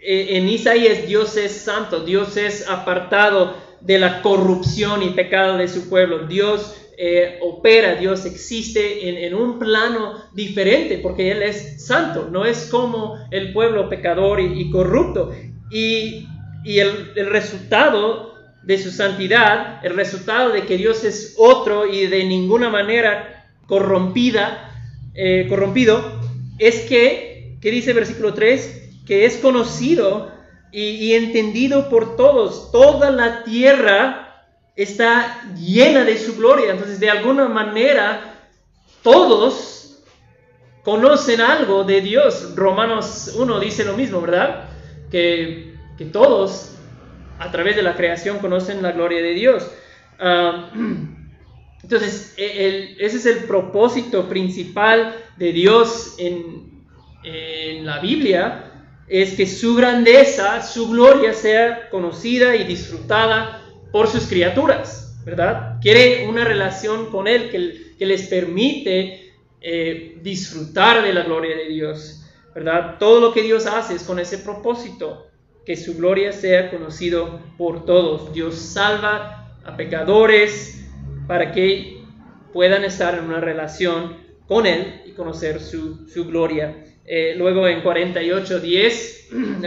en Isaías Dios es santo, Dios es apartado de la corrupción y pecado de su pueblo. Dios eh, opera, Dios existe en, un plano diferente porque Él es santo, no es como el pueblo pecador y, corrupto. Y, el, resultado de su santidad, el resultado de que Dios es otro y de ninguna manera corrompida, eh, corrompido, es que, ¿qué dice versículo 3? Que es conocido y, y entendido por todos. Toda la tierra está llena de su gloria. Entonces, de alguna manera, todos conocen algo de Dios. Romanos 1 dice lo mismo, ¿verdad? Que, que todos, a través de la creación, conocen la gloria de Dios. Ah, entonces, e, ese es el propósito principal de Dios en, en la Biblia, es que su grandeza, su gloria sea conocida y disfrutada por sus criaturas, ¿verdad? Quiere una relación con Él que, les permite eh, disfrutar de la gloria de Dios, ¿verdad? Todo lo que Dios hace es con ese propósito, que su gloria sea conocido por todos. Dios salva a pecadores para que puedan estar en una relación con Él y conocer su, su gloria. Eh, luego en 48, 10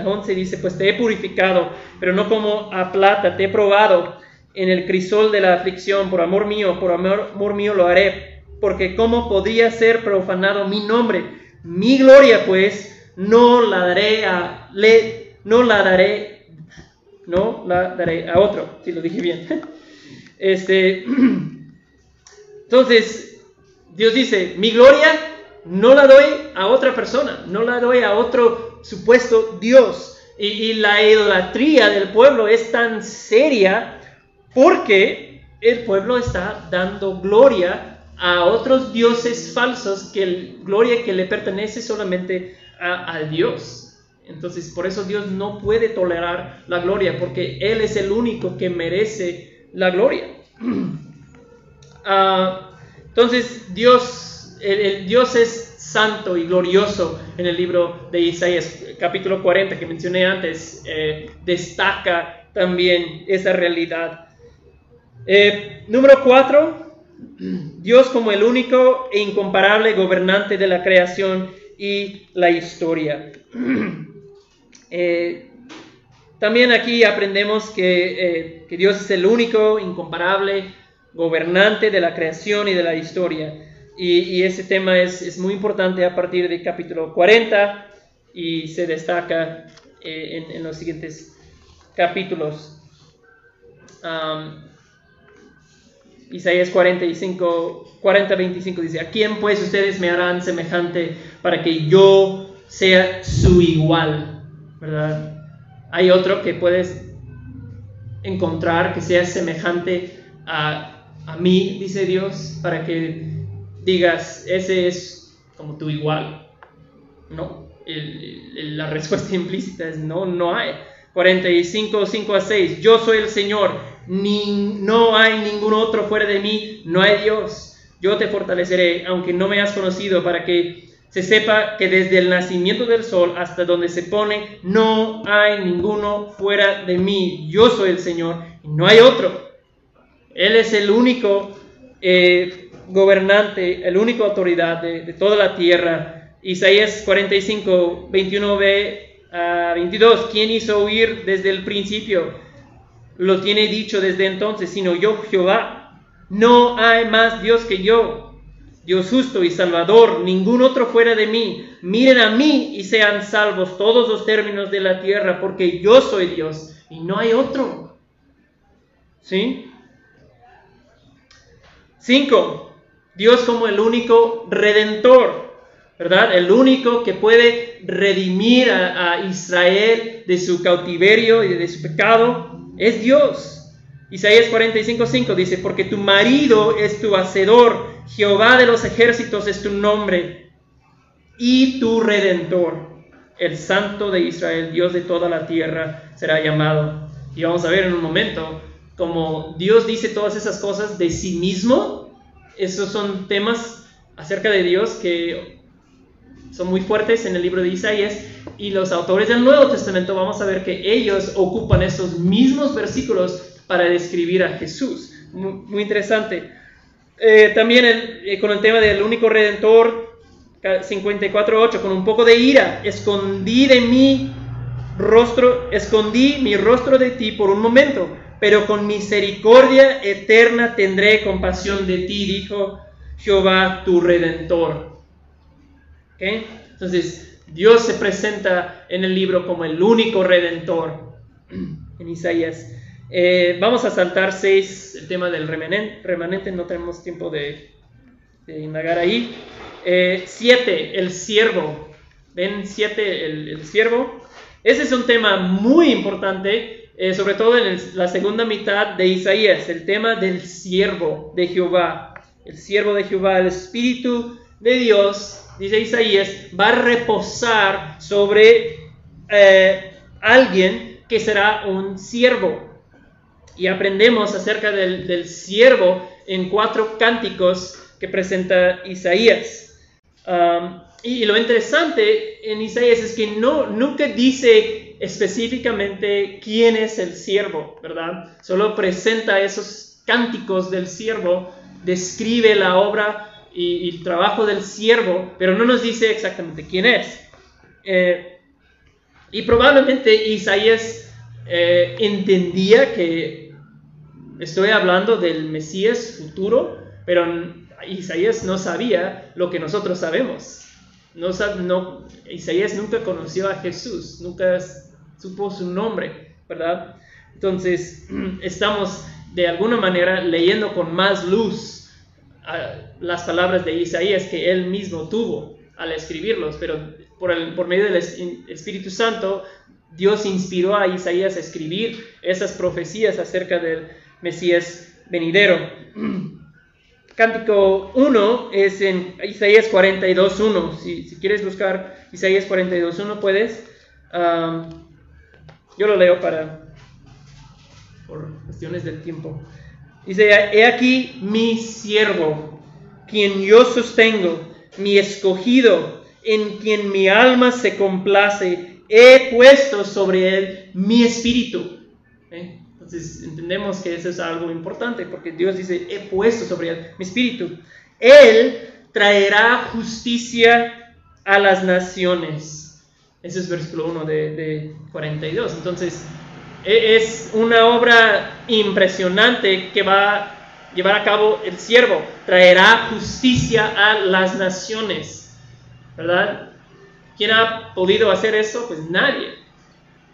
11 dice, pues te he purificado, pero no como a plata, te he probado en el crisol de la aflicción, por amor mío, por amor, amor mío lo haré, porque cómo podría ser profanado mi nombre, mi gloria pues, no la daré a, le, no la daré, no la daré a otro, si lo dije bien. Este, entonces, Dios dice, mi gloria no la doy a otra persona, no la doy a otro supuesto Dios. Y, la idolatría del pueblo es tan seria porque el pueblo está dando gloria a otros dioses falsos, que gloria que le pertenece solamente a, Dios. Entonces, por eso Dios no puede tolerar la gloria, porque Él es el único que merece la gloria. Ah, entonces, Dios el, Dios es santo y glorioso en el libro de Isaías, capítulo 40 que mencioné antes, eh, destaca también esa realidad. Eh, número 4, Dios como el único e incomparable gobernante de la creación y la historia. Eh, también aquí aprendemos que, que Dios es el único, incomparable gobernante de la creación y de la historia. Y, ese tema es, muy importante a partir del capítulo 40 y se destaca eh, en, los siguientes capítulos. Isaías 45, 40, 25 dice, ¿a quién pues ustedes me harán semejante para que yo sea su igual? ¿Verdad? Hay otro que puedes encontrar que sea semejante a, a mí, dice Dios, para que digas, ese es como tú igual. No, la respuesta implícita es no, no hay. 45, 5 a 6, yo soy el Señor, ni, no hay ningún otro fuera de mí, no hay Dios. Yo te fortaleceré, aunque no me has conocido, para que se sepa que desde el nacimiento del sol hasta donde se pone, no hay ninguno fuera de mí. Yo soy el Señor no hay otro. Él es el único eh, gobernante, el único autoridad de, toda la tierra. Isaías 45, 21b a 22, ¿quién hizo huir desde el principio? Lo tiene dicho desde entonces, sino yo Jehová. No hay más Dios que yo, Dios justo y salvador, ningún otro fuera de mí. Miren a mí y sean salvos todos los términos de la tierra, porque yo soy Dios y no hay otro. ¿Sí? 5. Dios como el único redentor, ¿verdad? El único que puede redimir a, Israel de su cautiverio y de su pecado es Dios. Isaías 45:5 dice, porque tu marido es tu hacedor, Jehová de los ejércitos es tu nombre y tu redentor. El santo de Israel, Dios de toda la tierra, será llamado. Y vamos a ver en un momento como Dios dice todas esas cosas de sí mismo, esos son temas acerca de Dios que son muy fuertes en el libro de Isaías y los autores del Nuevo Testamento vamos a ver que ellos ocupan esos mismos versículos para describir a Jesús. Muy, interesante. Eh, también eh, con el tema del único redentor, 54.8, con un poco de ira, escondí de mi rostro, escondí mi rostro de ti por un momento pero con misericordia eterna tendré compasión de ti, dijo Jehová tu redentor. Entonces, Dios se presenta en el libro como el único redentor en Isaías. Eh, vamos a saltar seis el tema del remanente, remanente no tenemos tiempo de, indagar ahí. Eh, siete, el siervo. ¿Ven? Siete, el, siervo. Ese es un tema muy importante, eh, sobre todo en la segunda mitad de Isaías, el tema del siervo de Jehová. El siervo de Jehová, el Espíritu de Dios, dice Isaías, va a reposar sobre eh, alguien que será un siervo. Y aprendemos acerca del, siervo en cuatro cánticos que presenta Isaías. Y lo interesante en Isaías es que no, nunca dice específicamente quién es el siervo, ¿verdad? Solo presenta esos cánticos del siervo, describe la obra y, el trabajo del siervo, pero no nos dice exactamente quién es. Eh, y probablemente Isaías eh, entendía que estoy hablando del Mesías futuro, pero Isaías no sabía lo que nosotros sabemos. No, no, Isaías nunca conoció a Jesús, nunca supo su nombre, ¿verdad? Entonces, estamos de alguna manera leyendo con más luz ah, las palabras de Isaías que él mismo tuvo al escribirlos, pero por, el, por medio del Espíritu Santo, Dios inspiró a Isaías a escribir esas profecías acerca del Mesías venidero. Cántico 1 es en Isaías 42.1. Si, si quieres buscar Isaías 42.1 puedes. Yo lo leo para por cuestiones del tiempo. Dice, he aquí mi siervo, quien yo sostengo, mi escogido, en quien mi alma se complace, he puesto sobre él mi espíritu. ¿Eh? Entonces entendemos que eso es algo importante, porque Dios dice, he puesto sobre él mi espíritu. Él traerá justicia a las naciones. Ese es versículo 1 de, de 42. Entonces, e, es una obra impresionante que va a llevar a cabo el siervo. Traerá justicia a las naciones. ¿verdad? ¿Quién ha podido hacer eso? Pues nadie.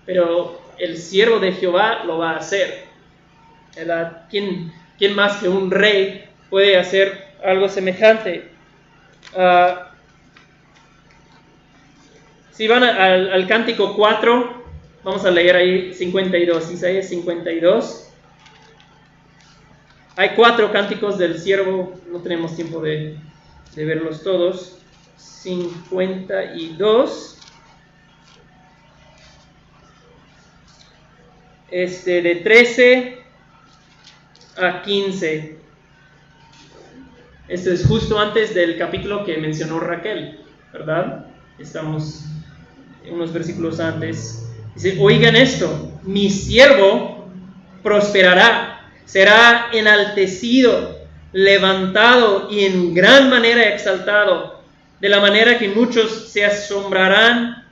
Pero el siervo de Jehová lo va a hacer. ¿verdad? ¿Quién, quién más que un rey puede hacer algo semejante? Ah, si van al, al cántico 4, vamos a leer ahí 52, Isaías 52. Hay cuatro cánticos del siervo, no tenemos tiempo de, de verlos todos. 52. Este, de 13 a 15. Esto es justo antes del capítulo que mencionó Raquel, ¿verdad? Estamos unos versículos antes. Dice, oigan esto, mi siervo prosperará, será enaltecido, levantado y en gran manera exaltado de la manera que muchos se asombrarán,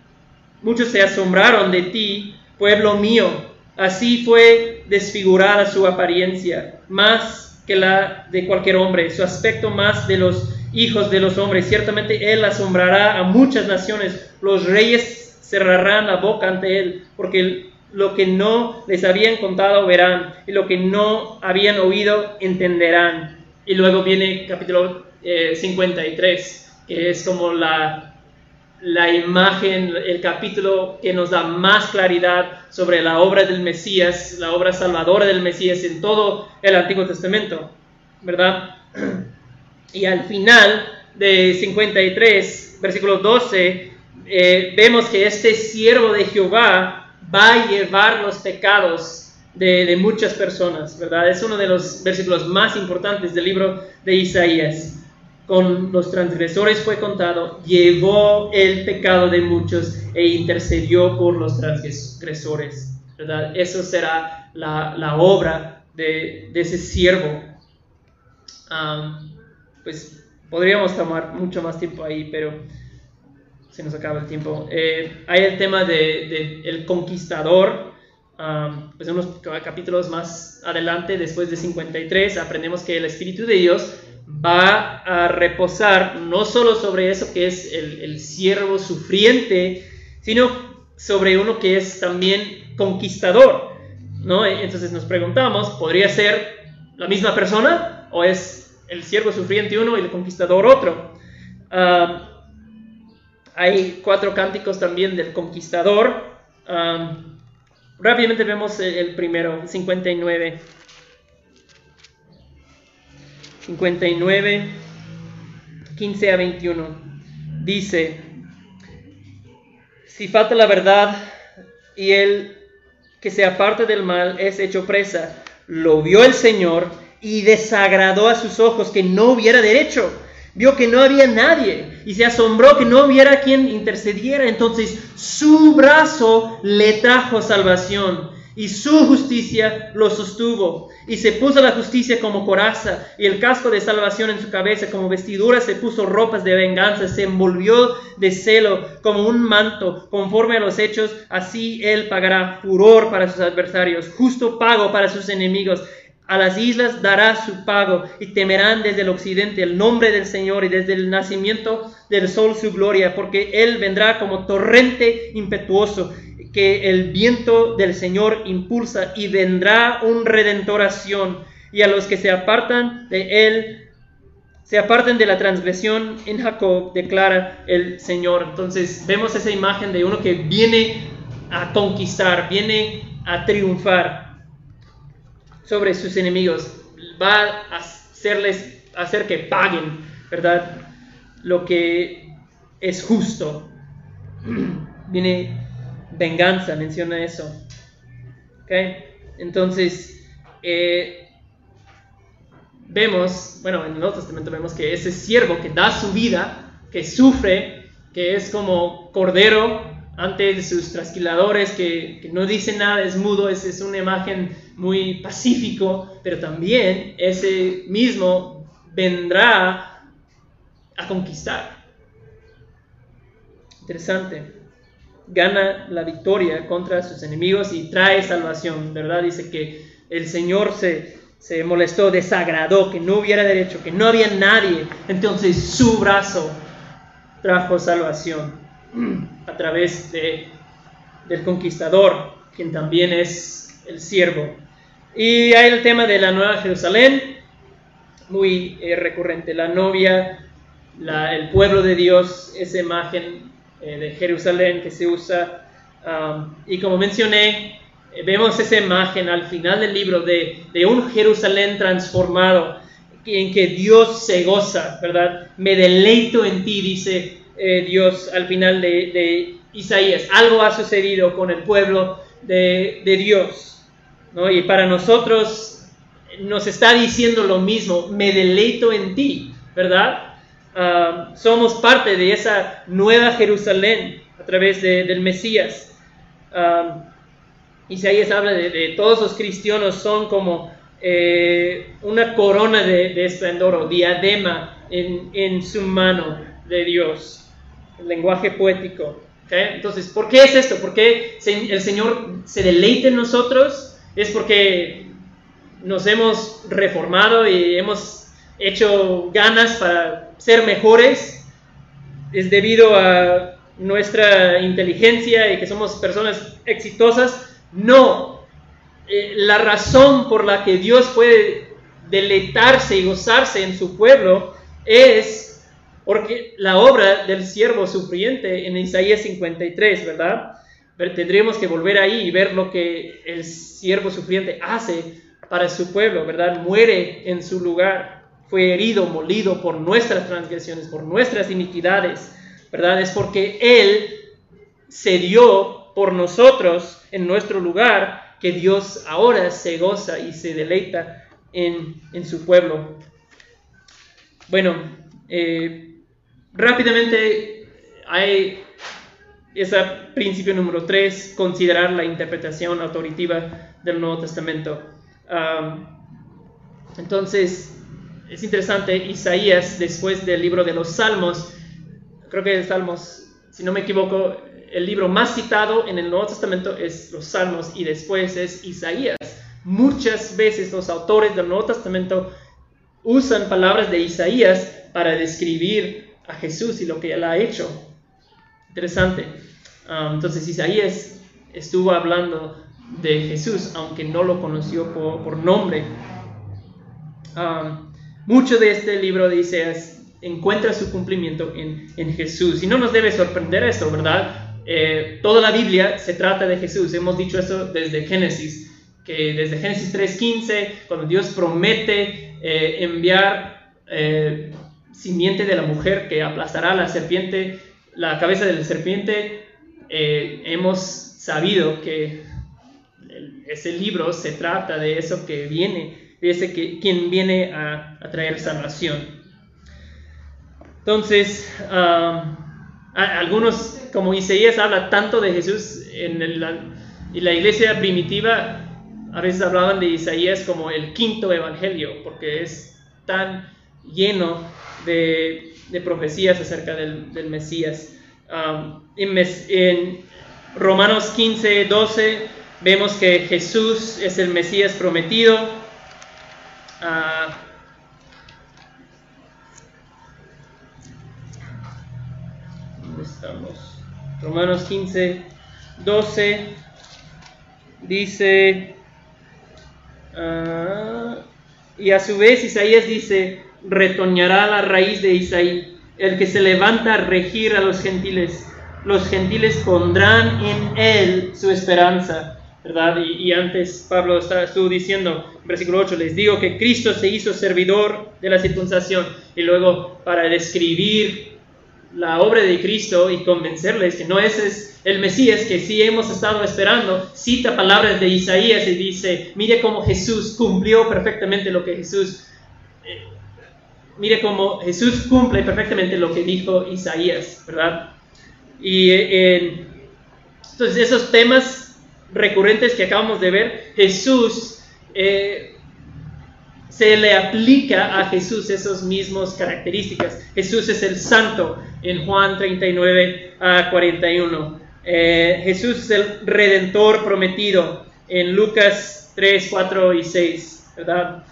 muchos se asombraron de ti, pueblo mío. Así fue desfigurada su apariencia, más que la de cualquier hombre, su aspecto más de los hijos de los hombres. Ciertamente él asombrará a muchas naciones, los reyes cerrarán la boca ante él, porque lo que no les habían contado verán, y lo que no habían oído entenderán. Y luego viene capítulo 53 eh, que es como la, la imagen, el capítulo que nos da más claridad sobre la obra del Mesías, la obra salvadora del Mesías en todo el Antiguo Testamento, ¿verdad? Y al final de 53, versículo 12, eh, vemos que este siervo de Jehová va a llevar los pecados de, de, muchas personas, ¿verdad? Es uno de los versículos más importantes del libro de Isaías con los transgresores fue contado, llevó el pecado de muchos e intercedió por los transgresores. ¿verdad? Eso será la, obra de, ese siervo. pues podríamos tomar mucho más tiempo ahí, pero se nos acaba el tiempo. Eh, hay el tema del de, el conquistador. pues unos capítulos más adelante, después de 53, aprendemos que el Espíritu de Dios va a reposar no solo sobre eso que es el, siervo sufriente, sino sobre uno que es también conquistador. ¿no? Entonces nos preguntamos, ¿podría ser la misma persona o es el siervo sufriente uno y el conquistador otro? Ah, hay cuatro cánticos también del conquistador. Rápidamente vemos el, primero, 59. 59, 15 a 21. Dice, si falta la verdad y el que se aparte del mal es hecho presa, lo vio el Señor y desagradó a sus ojos que no hubiera derecho. Vio que no había nadie y se asombró que no hubiera quien intercediera. Entonces su brazo le trajo salvación y su justicia lo sostuvo. Y se puso la justicia como coraza y el casco de salvación en su cabeza como vestidura, se puso ropas de venganza, se envolvió de celo como un manto, conforme a los hechos, así él pagará furor para sus adversarios, justo pago para sus enemigos. A las islas dará su pago y temerán desde el occidente el nombre del Señor y desde el nacimiento del sol su gloria, porque Él vendrá como torrente impetuoso que el viento del Señor impulsa y vendrá un redentoración y a los que se apartan de Él se aparten de la transgresión en Jacob, declara el Señor. Entonces vemos esa imagen de uno que viene a conquistar, viene a triunfar sobre sus enemigos, va a hacerles, hacer que paguen, ¿verdad? Lo que es justo. Viene venganza, menciona eso. ¿Ok? Entonces, eh, vemos, bueno, en el Nuevo Testamento vemos que ese siervo que da su vida, que sufre, que es como cordero ante sus trasquiladores, que, no dice nada, es mudo, es, es una imagen muy pacífico, pero también ese mismo vendrá a conquistar. Interesante. Gana la victoria contra sus enemigos y trae salvación, ¿verdad? Dice que el Señor se, se molestó, desagradó, que no hubiera derecho, que no había nadie. Entonces su brazo trajo salvación a través de, del conquistador, quien también es el siervo. Y hay el tema de la Nueva Jerusalén, muy eh, recurrente, la novia, el pueblo de Dios, esa imagen eh, de Jerusalén que se usa. Um, y como mencioné, eh, vemos esa imagen al final del libro de, de un Jerusalén transformado, en que Dios se goza, ¿verdad? Me deleito en ti, dice eh, Dios al final de, Isaías. Algo ha sucedido con el pueblo de, Dios. Y para nosotros nos está diciendo lo mismo, me deleito en ti, ¿verdad? Ah, somos parte de esa nueva Jerusalén a través del Mesías. Ah, Isaías habla de, todos los cristianos son como eh, una corona de, esplendor o diadema en su mano de Dios el lenguaje poético. Entonces, ¿por qué es esto? ¿Por qué el Señor se deleita en nosotros? Es porque nos hemos reformado y hemos hecho ganas para ser mejores. Es debido a nuestra inteligencia y que somos personas exitosas. No. Eh, la razón por la que Dios puede deleitarse y gozarse en su pueblo es porque la obra del siervo sufriente en Isaías 53, ¿verdad? tendríamos que volver ahí y ver lo que el siervo sufriente hace para su pueblo, ¿verdad? Muere en su lugar, fue herido, molido por nuestras transgresiones, por nuestras iniquidades, ¿verdad? Es porque Él se dio por nosotros en nuestro lugar que Dios ahora se goza y se deleita en, en su pueblo. Bueno, eh, Rápidamente hay ese principio número 3, considerar la interpretación autoritiva del Nuevo Testamento. entonces, es interesante, Isaías, después del libro de los Salmos, creo que el Salmos, si no me equivoco, el libro más citado en el Nuevo Testamento es los Salmos y después es Isaías. Muchas veces los autores del Nuevo Testamento usan palabras de Isaías para describir a Jesús y lo que Él ha hecho. Interesante. Um, entonces Isaías estuvo hablando de Jesús, aunque no lo conoció por, nombre. um, mucho de este libro de Isaías encuentra su cumplimiento en, en Jesús. Y no nos debe sorprender eso, ¿verdad? Eh, toda la Biblia se trata de Jesús. Hemos dicho eso desde Génesis, que desde Génesis 3.15, cuando Dios promete eh, enviar eh, simiente de la mujer que aplastará la serpiente, la cabeza de la serpiente, hemos sabido que ese libro se trata de eso que viene, de ese que, quien viene a, traer salvación. Entonces, algunos, como Isaías habla tanto de Jesús en la, la iglesia primitiva, a veces hablaban de Isaías como el quinto evangelio, porque es tan lleno de, profecías acerca del, Mesías. en, Romanos 15, 12 vemos que Jesús es el Mesías prometido. Ah, estamos? Romanos 15, 12 dice, ah, y a su vez Isaías dice, retoñará la raíz de Isaí, el que se levanta a regir a los gentiles. Los gentiles pondrán en él su esperanza. ¿verdad? Y, antes Pablo estuvo diciendo, versículo 8, les digo que Cristo se hizo servidor de la circuncisión. Y luego, para describir la obra de Cristo y convencerles que no ese es el Mesías que sí hemos estado esperando, cita palabras de Isaías y dice, mire cómo Jesús cumplió perfectamente lo que Jesús, eh, mire cómo Jesús cumple perfectamente lo que dijo Isaías, ¿verdad? Y eh, entonces esos temas recurrentes que acabamos de ver, Jesús eh, se le aplica a Jesús esas mismas características. Jesús es el santo en Juan 39 a 41. Eh, Jesús es el redentor prometido en Lucas 3, 4 y 6, ¿verdad?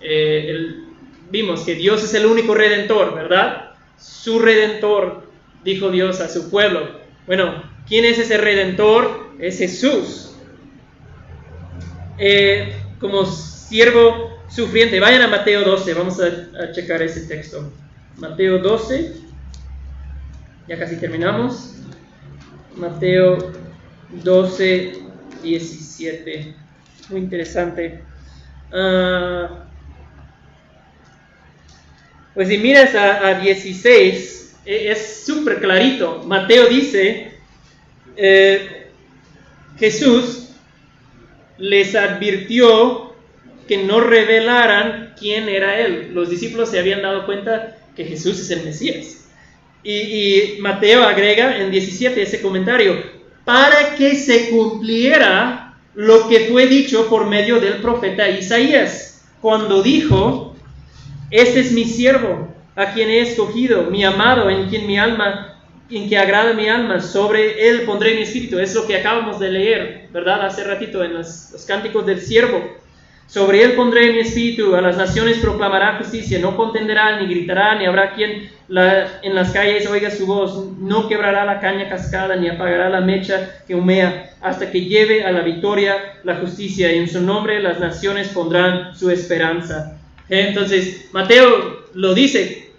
Eh, vimos que Dios es el único redentor, ¿verdad? Su redentor, dijo Dios a su pueblo. Bueno, ¿quién es ese redentor? Es Jesús. Eh, como siervo sufriente. Vayan a Mateo 12, vamos a, checar ese texto. Mateo 12, ya casi terminamos. Mateo 12, 17. Muy interesante. Ah, pues si miras a, 16, e, es súper clarito. Mateo dice, eh, Jesús les advirtió que no revelaran quién era él. Los discípulos se habían dado cuenta que Jesús es el Mesías. Y, Mateo agrega en 17 ese comentario, para que se cumpliera lo que fue dicho por medio del profeta Isaías, cuando dijo, este es mi siervo, a quien he escogido, mi amado, en quien mi alma, en que agrada mi alma, sobre él pondré mi espíritu. Es lo que acabamos de leer, ¿verdad? Hace ratito en los, cánticos del siervo. Sobre él pondré mi espíritu, a las naciones proclamará justicia, no contenderá, ni gritará, ni habrá quien en las calles oiga su voz, no quebrará la caña cascada, ni apagará la mecha que humea, hasta que lleve a la victoria la justicia, y en su nombre las naciones pondrán su esperanza. Entonces, Mateo lo dice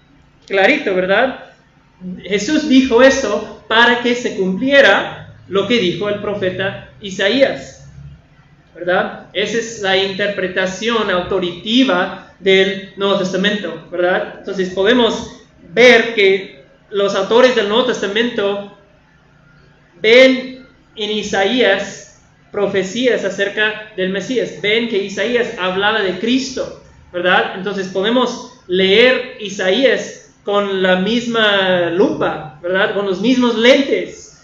clarito, ¿verdad? Jesús dijo esto para que se cumpliera lo que dijo el profeta Isaías. ¿verdad? Esa es la interpretación autoritiva del Nuevo Testamento, ¿verdad? Entonces podemos ver que los autores del Nuevo Testamento ven en Isaías profecías acerca del Mesías, ven que Isaías hablaba de Cristo, ¿verdad? Entonces podemos leer Isaías con la misma lupa, ¿verdad? Con los mismos lentes,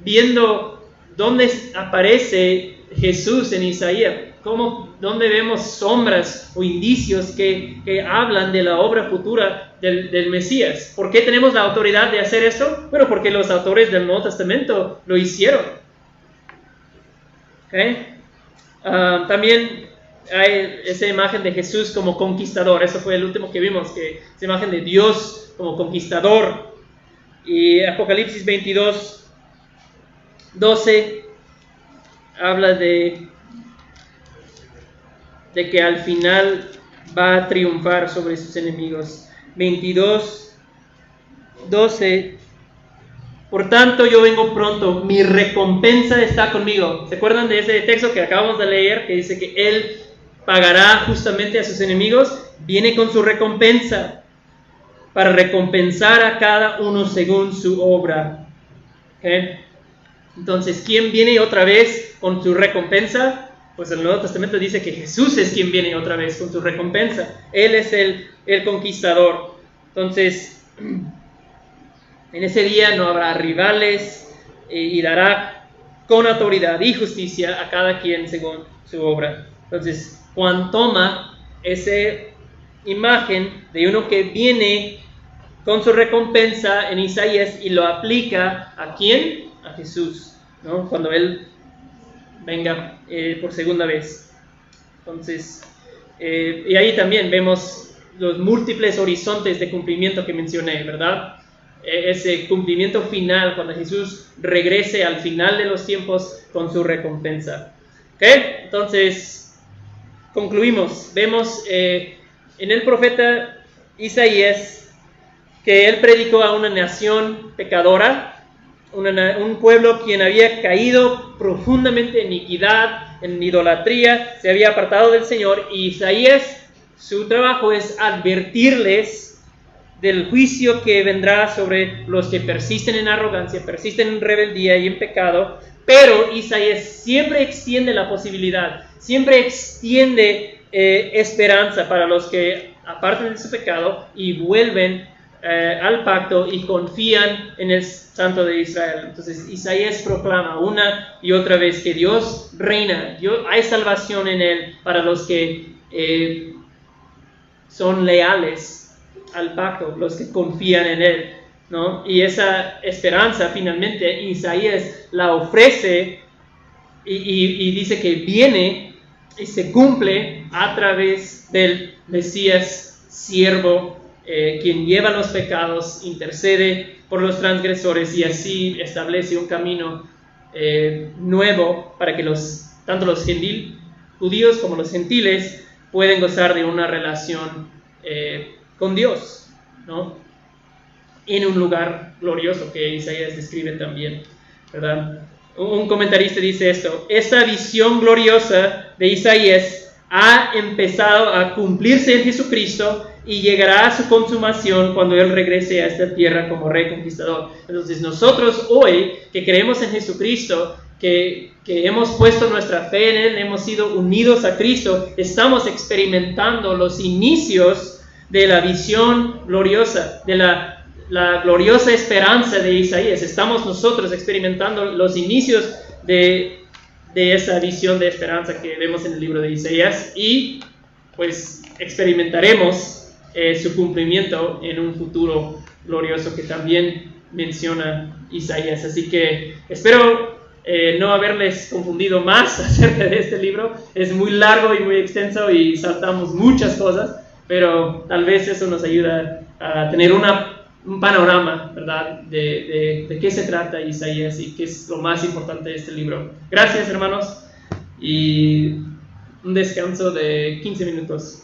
viendo dónde aparece Jesús en Isaías, ¿cómo, ¿dónde vemos sombras o indicios que, hablan de la obra futura del, Mesías? ¿Por qué tenemos la autoridad de hacer esto? Bueno, porque los autores del Nuevo Testamento lo hicieron. Ah, también hay esa imagen de Jesús como conquistador, eso fue el último que vimos, que esa imagen de Dios como conquistador. Y Apocalipsis 22, 12 habla de, de que al final va a triunfar sobre sus enemigos. 22, 12. Por tanto, yo vengo pronto, mi recompensa está conmigo. ¿Se acuerdan de ese texto que acabamos de leer que dice que Él pagará justamente a sus enemigos? Viene con su recompensa para recompensar a cada uno según su obra. Entonces, ¿quién viene otra vez con su recompensa? Pues el Nuevo Testamento dice que Jesús es quien viene otra vez con su recompensa. Él es el, el conquistador. Entonces, en ese día no habrá rivales eh, y dará con autoridad y justicia a cada quien según su obra. Entonces, Juan toma esa imagen de uno que viene con su recompensa en Isaías y lo aplica a quién? A Jesús, ¿no? Cuando Él venga eh, por segunda vez. Entonces, eh, y ahí también vemos los múltiples horizontes de cumplimiento que mencioné, ¿verdad? E, ese cumplimiento final, cuando Jesús regrese al final de los tiempos con su recompensa. ¿Ok? Entonces, concluimos. Vemos eh, en el profeta Isaías que él predicó a una nación pecadora, un pueblo quien había caído profundamente en iniquidad, en idolatría, se había apartado del Señor, Isaías, su trabajo es advertirles del juicio que vendrá sobre los que persisten en arrogancia, persisten en rebeldía y en pecado, pero Isaías siempre extiende la posibilidad, siempre extiende eh, esperanza para los que apartan de su pecado y vuelven eh, al pacto y confían en el Santo de Israel. Entonces Isaías proclama una y otra vez que Dios reina, Dios, hay salvación en él para los que eh, son leales al pacto, los que confían en él. Y esa esperanza finalmente Isaías la ofrece y, y dice que viene y se cumple a través del Mesías siervo eh, quien lleva los pecados, intercede por los transgresores y así establece un camino eh, nuevo para que los, tanto los gentil, judíos como los gentiles pueden gozar de una relación eh, con Dios, ¿no? En un lugar glorioso que Isaías describe también, ¿verdad? Un comentarista dice esto, esta visión gloriosa de Isaías ha empezado a cumplirse en Jesucristo y llegará a su consumación cuando Él regrese a esta tierra como rey conquistador. Entonces nosotros hoy que creemos en Jesucristo, que, que, hemos puesto nuestra fe en Él, hemos sido unidos a Cristo, estamos experimentando los inicios de la visión gloriosa, de la, la gloriosa esperanza de Isaías. Estamos nosotros experimentando los inicios de, de esa visión de esperanza que vemos en el libro de Isaías y pues experimentaremos eh, su cumplimiento en un futuro glorioso que también menciona Isaías. Así que espero eh, no haberles confundido más acerca de este libro. Es muy largo y muy extenso y saltamos muchas cosas, pero tal vez eso nos ayuda a tener una, un panorama, ¿verdad?, de, de, de qué se trata Isaías y qué es lo más importante de este libro. Gracias, hermanos, y un descanso de 15 minutos.